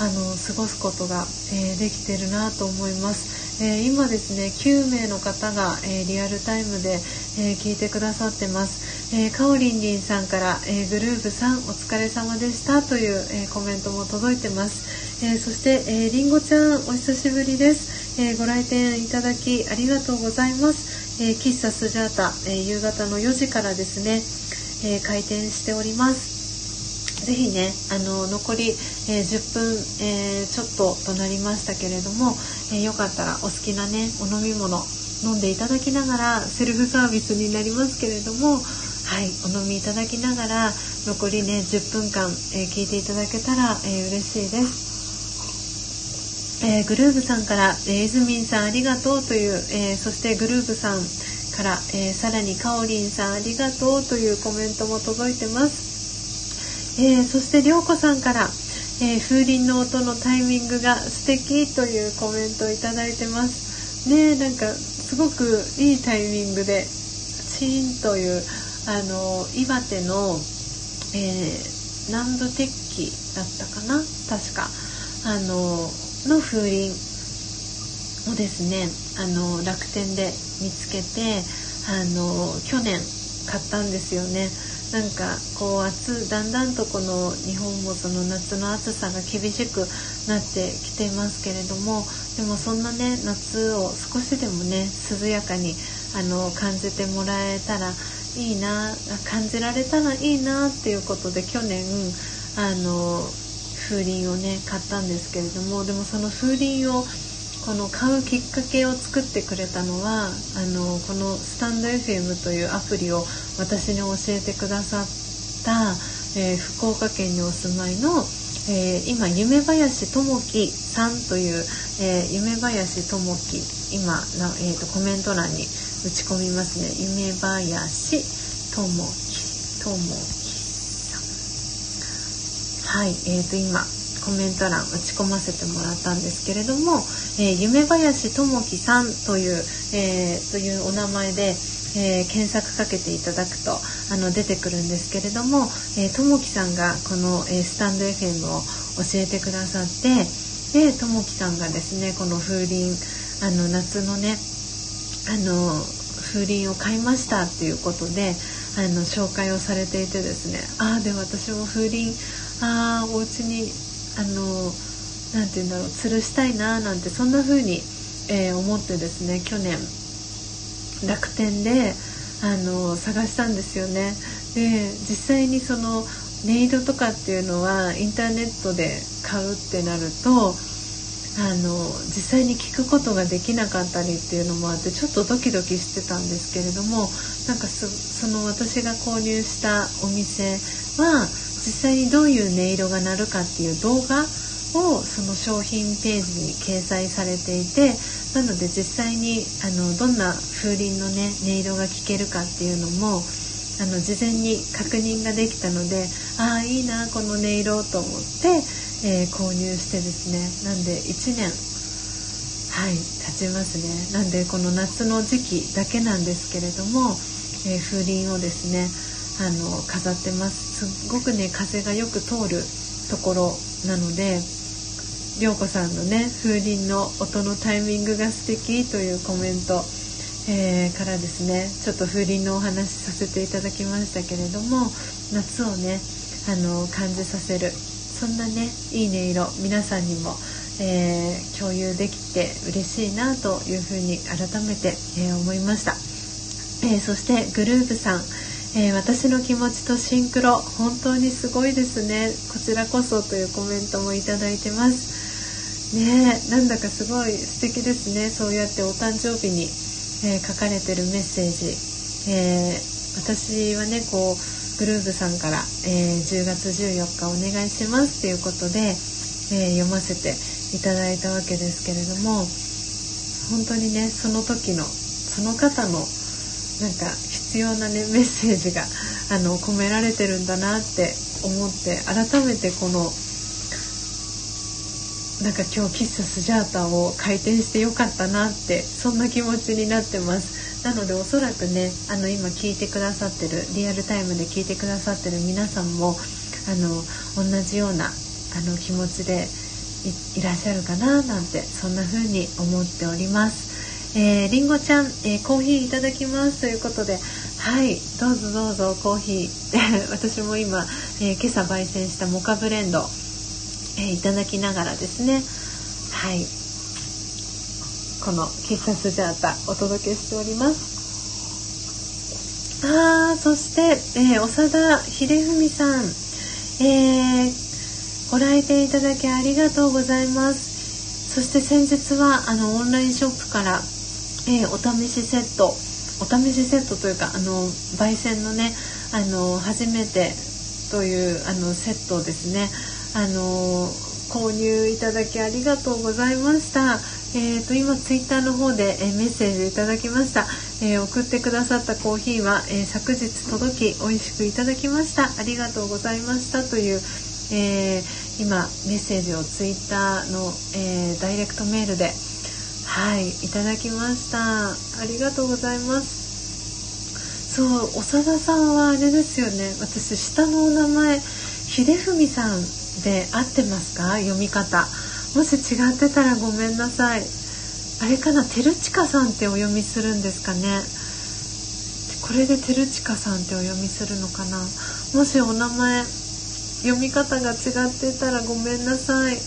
あの過ごすことが、えー、できてるなと思います、えー、今ですね9名の方が、えー、リアルタイムで、え聞いてくださってます、えかおりんりんさんから、えグループさんお疲れ様でしたという、えコメントも届いてます、えそして、えりんごちゃんお久しぶりです、えご来店いただきありがとうございます、え喫茶スジャータ、え夕方の4時からですねえ、開店しております。ぜひねあの残り、え、10分、え、ちょっととなりましたけれども、えよかったらお好きなねお飲み物飲んでいただきながらセルフサービスになりますけれどもはいお飲みいただきながら残りね10分間、え聞いていただけたら、え嬉しいです。えー、グルーブさんから、えー、エズミンさんありがとうという、えー、そしてグルーブさんから、えさらにかおりんさんありがとうというコメントも届いてます、えそしてりょうこさんから、え風鈴の音のタイミングが素敵というコメントをいただいてますねなんかすごくいいタイミングでチーンというあの岩手の、え南部鉄器だったかな？確かあのの風鈴をですねあの楽天で見つけてあの去年買ったんですよね。なんかこう暑だんだんとこの日本もその夏の暑さが厳しくなってきてますけれどもでもそんなね夏を少しでもね涼やかにあの感じてもらえたらいいな感じられたらいいなっていうことで去年あの風鈴をね買ったんですけれどもでもその風鈴をこの買うきっかけを作ってくれたのはあのこのスタンド FM というアプリを私に教えてくださった、えー、福岡県にお住まいの、えー、今夢林智樹さんという、えー、夢林智樹今な、えーと、コメント欄に打ち込みますね。夢林智樹智樹はい、えー、と今コメント欄打ち込ませてもらったんですけれども、えー、夢林智樹さんという、えー、というお名前で、えー、検索かけていただくとあの出てくるんですけれども、えー、智樹さんがこの、えー、スタンド FM を教えてくださってで智樹さんがですねこの風鈴あの夏のねあの風鈴を買いましたっていうことであの紹介をされていてですねああで私も風鈴ああお家にあのなて言うんだろう吊るしたいななんてそんな風に、えー、思ってですね去年楽天であの探したんですよね。で実際にその音色とかっていうのはインターネットで買うってなるとあの実際に聞くことができなかったりっていうのもあってちょっとドキドキしてたんですけれどもなんかその私が購入したお店は実際にどういう音色が鳴るかっていう動画をその商品ページに掲載されていてなので実際にあのどんな風鈴のね音色が聞けるかっていうのもあの事前に確認ができたのでああいいなこの音色と思って、えー、購入してですねなんで1年はい経ちますね。なんでこの夏の時期だけなんですけれども、えー、風鈴をですねあの飾ってます。すごくね風がよく通るところなので涼子さんのね風鈴の音のタイミングが素敵というコメント、えー、からですねちょっと風鈴のお話しさせていただきましたけれども夏をねあの感じさせるそんなねいい音色皆さんにも、えー、共有できて嬉しいなというふうに改めて、えー、思いました、えそしてグループさんえ、私の気持ちとシンクロ本当にすごいですね。こちらこそというコメントもいただいてます。ねなんだかすごい素敵ですね。そうやってお誕生日に、え、書かれてるメッセージ、え、私はねこうグルーブさんから、え10月14日お願いしますっていうことで、え読ませていただいたわけですけれども本当にねその時のその方のなんか必要なねメッセージがあの込められてるんだなって思って改めてこのなんか今日喫茶スジャータを開店してよかったなってそんな気持ちになってます。なのでおそらくねあの今聞いてくださってるリアルタイムで聞いてくださってる皆さんもあの同じようなあの気持ちでいらっしゃるかななんてそんな風に思っております。えー、りんごちゃん、えー、コーヒーいただきます。ということではいどうぞどうぞコーヒー。[laughs] 私も今、えー、今朝焙煎したモカブレンド、え、いただきながらですね。はい。この喫茶スジャータお届けしております。あそして、えー、長田秀文さん、えー、ご来店いただきありがとうございます。そして先日はあのオンラインショップから、えー、お試しセット。お試しセットというかあの焙煎のねあの初めてというあのセットですね。あの購入いただきありがとうございました。えーと、今ツイッターの方で、えー、メッセージいただきました、えー、送ってくださったコーヒーは、えー、昨日届き美味しくいただきました。ありがとうございました。という、え今メッセージをツイッターの、えダイレクトメールではいいただきました。ありがとうございます。そう長田さんはあれですよね。私下のお名前秀文さんで合ってますか？読み方。もし違ってたらごめんなさい。あれかな照近さんってお読みするんですかね。これで照近さんってお読みするのかな。もしお名前読み方が違ってたらごめんなさい。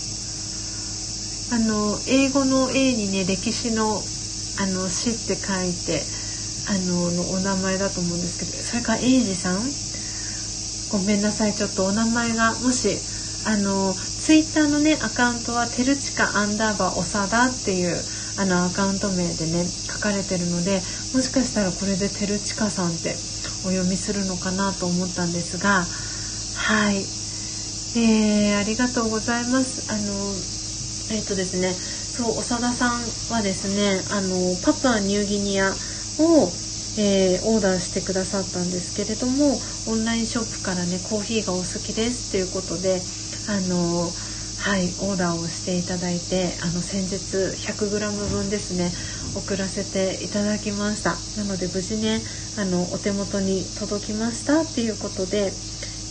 あの英語の A にね歴史のあの詩って書いてあのお名前だと思うんですけどそれから英二さん？ごめんなさいちょっとお名前がもしあのツイッターのねアカウントは「てるちかアンダーバー長田」っていうあのアカウント名でね書かれてるのでもしかしたらこれで「てるちかさん」ってお読みするのかなと思ったんですがはい、えー、ありがとうございます。あのえっ、ー、とですねそう長田さんはですねあのパプアニューギニアをえー、オーダーしてくださったんですけれどもオンラインショップからねコーヒーがお好きですっていうことであのはいオーダーをしていただいてあの先日 100g 分ですね送らせていただきました。なので無事ねあのお手元に届きましたっていうことで、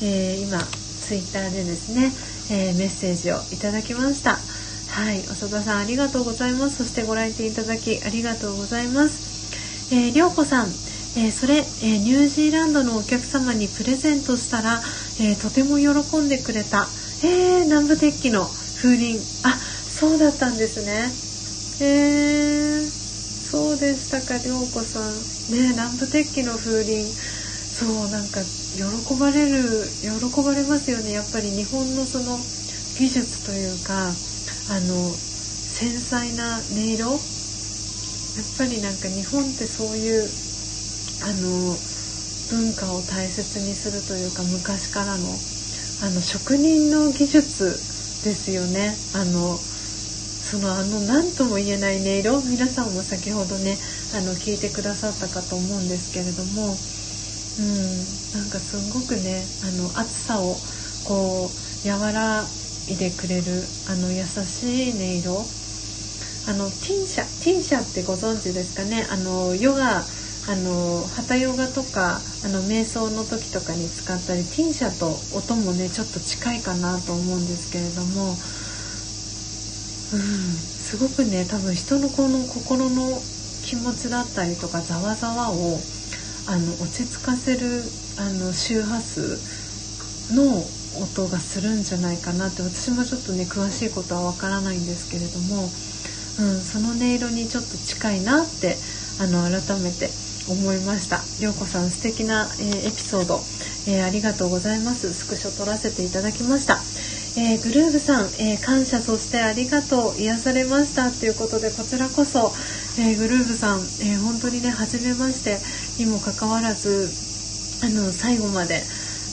えー、今ツイッターでですね、えー、メッセージをいただきました。はい長田さんありがとうございます。そしてご来店いただきありがとうございます。えー、りょうこさんえー、それ、えー、ニュージーランドのお客様にプレゼントしたら、えー、とても喜んでくれた。えー、南部鉄器の風鈴。あそうだったんですね。へえ、そうでしたか涼子さん。ね南部鉄器の風鈴。そうなんか喜ばれる喜ばれますよね。やっぱり日本のその技術というかあの繊細な音色。やっぱりなんか日本ってそういうあの文化を大切にするというか昔からのあの職人の技術ですよね。あのそのあの何とも言えない音色。皆さんも先ほどねあの聞いてくださったかと思うんですけれども。うん。なんかすごくねあの暑さをこう和らいでくれるあの優しい音色。あのティンシャティンシャってご存知ですかね。あのヨガあの旗ヨガとかあの瞑想の時とかに使ったりティンシャと音もねちょっと近いかなと思うんですけれども、うん、すごくね多分人のこの心の気持ちだったりとかざわざわをあの落ち着かせるあの周波数の音がするんじゃないかなって私もちょっとね詳しいことはわからないんですけれども、うん、その音色にちょっと近いなってあの改めて思いました。涼子さん素敵な、えー、エピソード、えー、ありがとうございます。スクショ撮らせていただきました、えー、グルーブさん、え感謝そしてありがとう。癒されました。ということでこちらこそ、えグルーブさん、え本当にね初めまして。にもかかわらずあの最後まで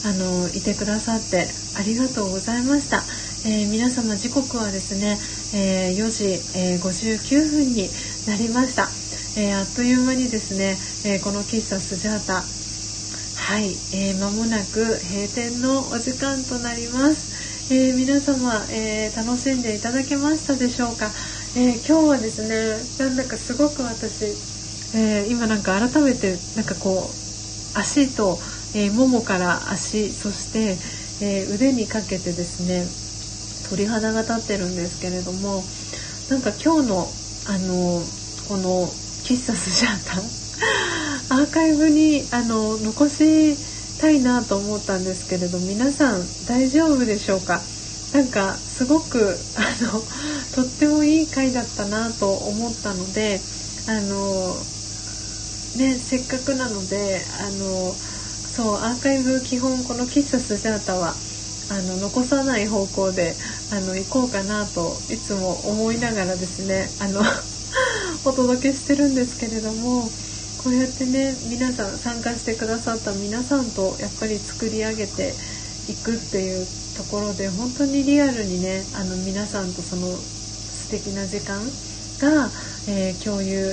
あのいてくださってありがとうございました、え皆様時刻はですね、え4時、え59分になりました。えー、あっという間にですね、えー、この喫茶スジャータはい、えー、間もなく閉店のお時間となります、え皆様、え楽しんでいただけましたでしょうか、え今日はですねなんだかすごく私、え今なんか改めてなんかこう足と、えももから足そして、え腕にかけてですね鳥肌が立ってるんですけれどもなんか今日のあのこの喫茶スジャータアーカイブにあの残したいなと思ったんですけれど皆さん大丈夫でしょうか？なんかすごくあの [laughs] とってもいい回だったなと思ったのであのねせっかくなのであのそうアーカイブ基本この喫茶スジャータはあの残さない方向であの行こうかなといつも思いながらですねあの [laughs] お届けしてるんですけれどもこうやってね皆さん参加してくださった皆さんとやっぱり作り上げていくっていうところで本当にリアルにねあの皆さんとその素敵な時間が、えー、共有、え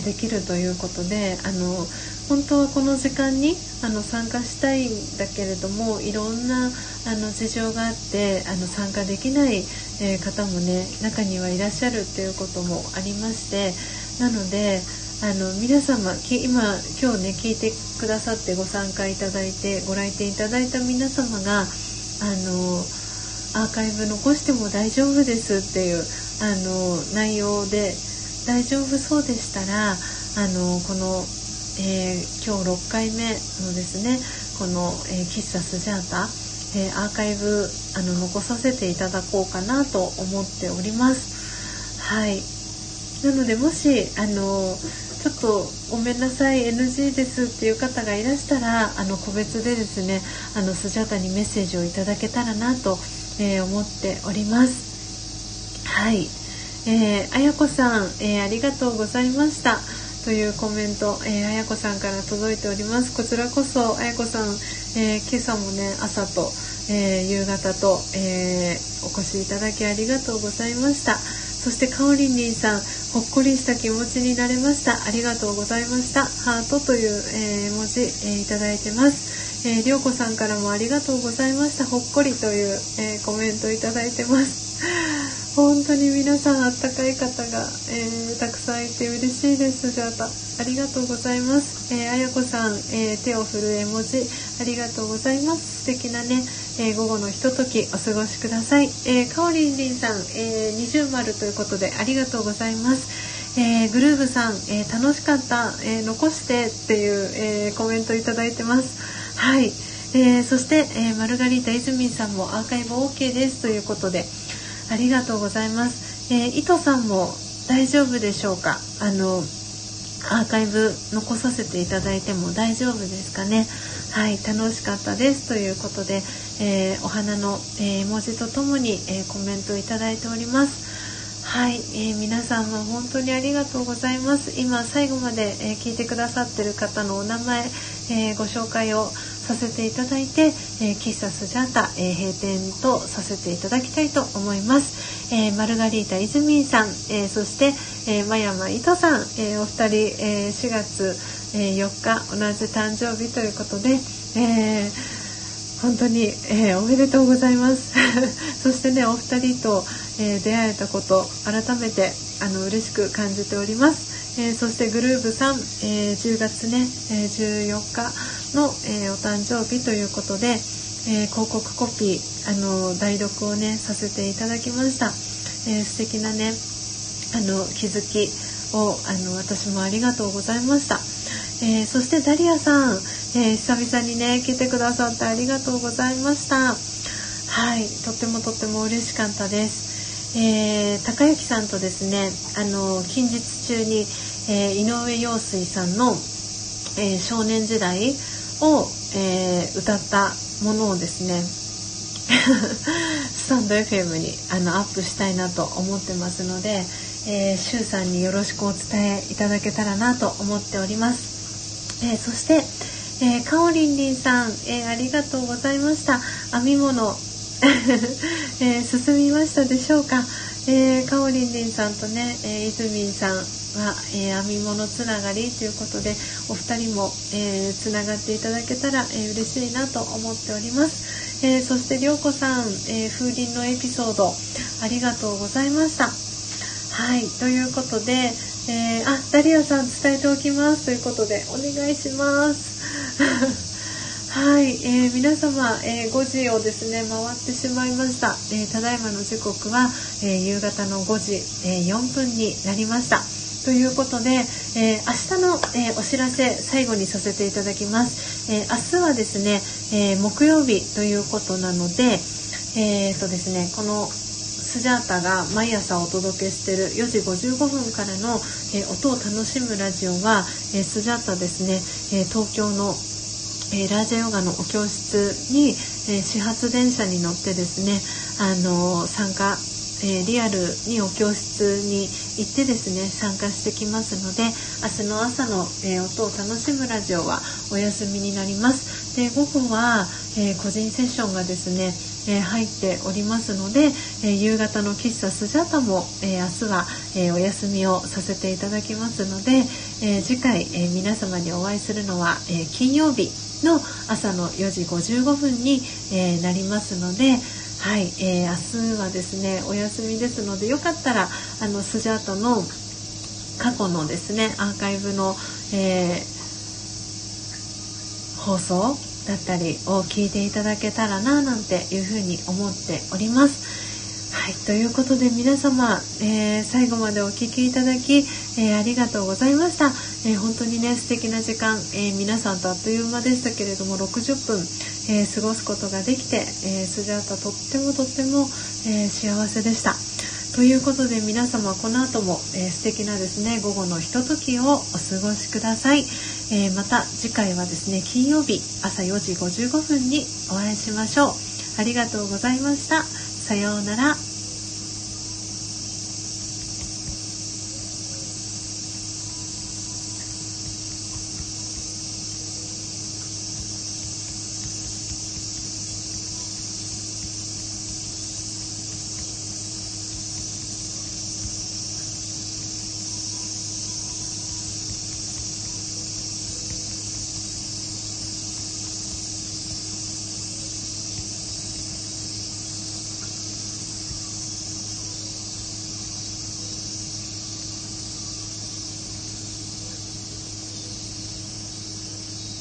ー、できるということであの本当はこの時間にあの参加したいんだけれどもいろんなあの事情があってあの参加できない、えー、方もね中にはいらっしゃるっていうこともありましてなのであの皆様今今日ね聞いてくださってご参加いただいてご来店いただいた皆様があのアーカイブ残しても大丈夫ですっていうあの内容で大丈夫そうでしたらあのこの、えー、今日6回目のですねこの、えー、喫茶スジャータ、えー、アーカイブあの残させていただこうかなと思っております。はい。なのでもしあのちょっとごめんなさい NG ですっていう方がいらしたらあの個別でですねあのスジャタにメッセージをいただけたらなと、えー、思っております。はい、えー、あやこさん、えー、ありがとうございました。というコメント、え、あやこさんから届いております。こちらこそあやこさん、えー、今朝もね朝と、えー、夕方と、えお越しいただきありがとうございました。そしてかおりんりんさんほっこりした気持ちになれました。ありがとうございました。ハートという、え、文字、え、いただいてます。えー、りょうこさんからもありがとうございました。ほっこりという、え、コメントいただいてます。本当に皆さんあったかい方が、えー、たくさんいて嬉しいですじゃあありがとうございます、えー、あやこさん、え手を振る絵文字ありがとうございます素敵なねえー、午後のひとときお過ごしください。えー、かおりんりんさん、えー、二重丸ということでありがとうございます。えー、グルーブさん、えー、楽しかった、えー、残してっていう、えー、コメントいただいてます。はい。えー、そして、えー、マルガリータ泉さんもアーカイブ OK ですということでありがとうございます。えー、伊藤さんも大丈夫でしょうか？あのアーカイブ残させていただいても大丈夫ですかね？はい楽しかったです。ということで、えー、お花の、えー、文字とともに、えー、コメントをいただいております。はい、えー、皆さんも本当にありがとうございます。今最後まで、え聞いてくださってる方のお名前、えご紹介をさせていただいて、え喫茶スジャータ、え閉店とさせていただきたいと思います、えマルガリータイズミンさん、えそして、え真山糸さん、えお二人、え4月、え4日同じ誕生日ということで、えー本当に、えー、おめでとうございます。[laughs] そしてねお二人と、えー、出会えたこと改めてあの嬉しく感じております、えー、そしてグルーブさん、え10月ね、え14日の、えお誕生日ということで、え広告コピーあの代読をねさせていただきました、えー、素敵なねあの気づきをあの私もありがとうございました、えそしてダリアさんえ、久々にね来てくださってありがとうございました。はいとってもとっても嬉しかったです。えー、高之さんとですねあの近日中に、え、井上陽水さんの、え、少年時代を、え歌ったものをですね [laughs] スタンド FM にあのアップしたいなと思ってますので、えー、シュウさんによろしくお伝えいただけたらなと思っております。えー、そして、えー、かおりんりんさん、えー、ありがとうございました編み物、[laughs] えー、進みましたでしょうか、えー、かおりんりんさんとね、えー、いずみんさんは、えー、編み物つながりということでお二人も、えー、つながっていただけたら、えー、嬉しいなと思っております、えー、そしてりょうこさん、え、風鈴のエピソードありがとうございました。はいということで、えー、あダリアさん伝えておきます。ということでお願いします。はい、えー、皆様、えー、5時をですね回ってしまいました、えー、ただいまの時刻は、え夕方の5時、え4分になりました。ということで、え明日の、えお知らせ最後にさせていただきます、え明日はですね、え木曜日ということなのでえーとですねこのスジャータが毎朝お届けしている4時55分からの、え、音を楽しむラジオは、え、スジャータですね、え東京のえー、ラージャヨガのお教室に、えー、始発電車に乗ってですね、あのー、参加、えリアルにお教室に行ってですね参加してきますので明日の朝の、え音を楽しむラジオはお休みになります。で午後は、え個人セッションがですねえ入っておりますので、え夕方の喫茶スジャタも、え明日は、えお休みをさせていただきますので、え次回、え皆様にお会いするのは、え金曜日の朝の4時55分に、えー、なりますので、はい、えー、明日はですねお休みですのでよかったらあのスジャートの過去のですねアーカイブの、えー、放送だったりを聞いていただけたらななんていうふうに思っております。はい、ということで皆様、えー、最後までお聴きいただき、えー、ありがとうございました、えー、本当にね素敵な時間、え皆さんとあっという間でしたけれども60分、え過ごすことができて、えスジャータとってもとっても、え幸せでした。ということで皆様この後も、えー、素敵なですね午後のひとときをお過ごしください、えまた次回はですね金曜日朝4時55分にお会いしましょう。ありがとうございました。さようなら。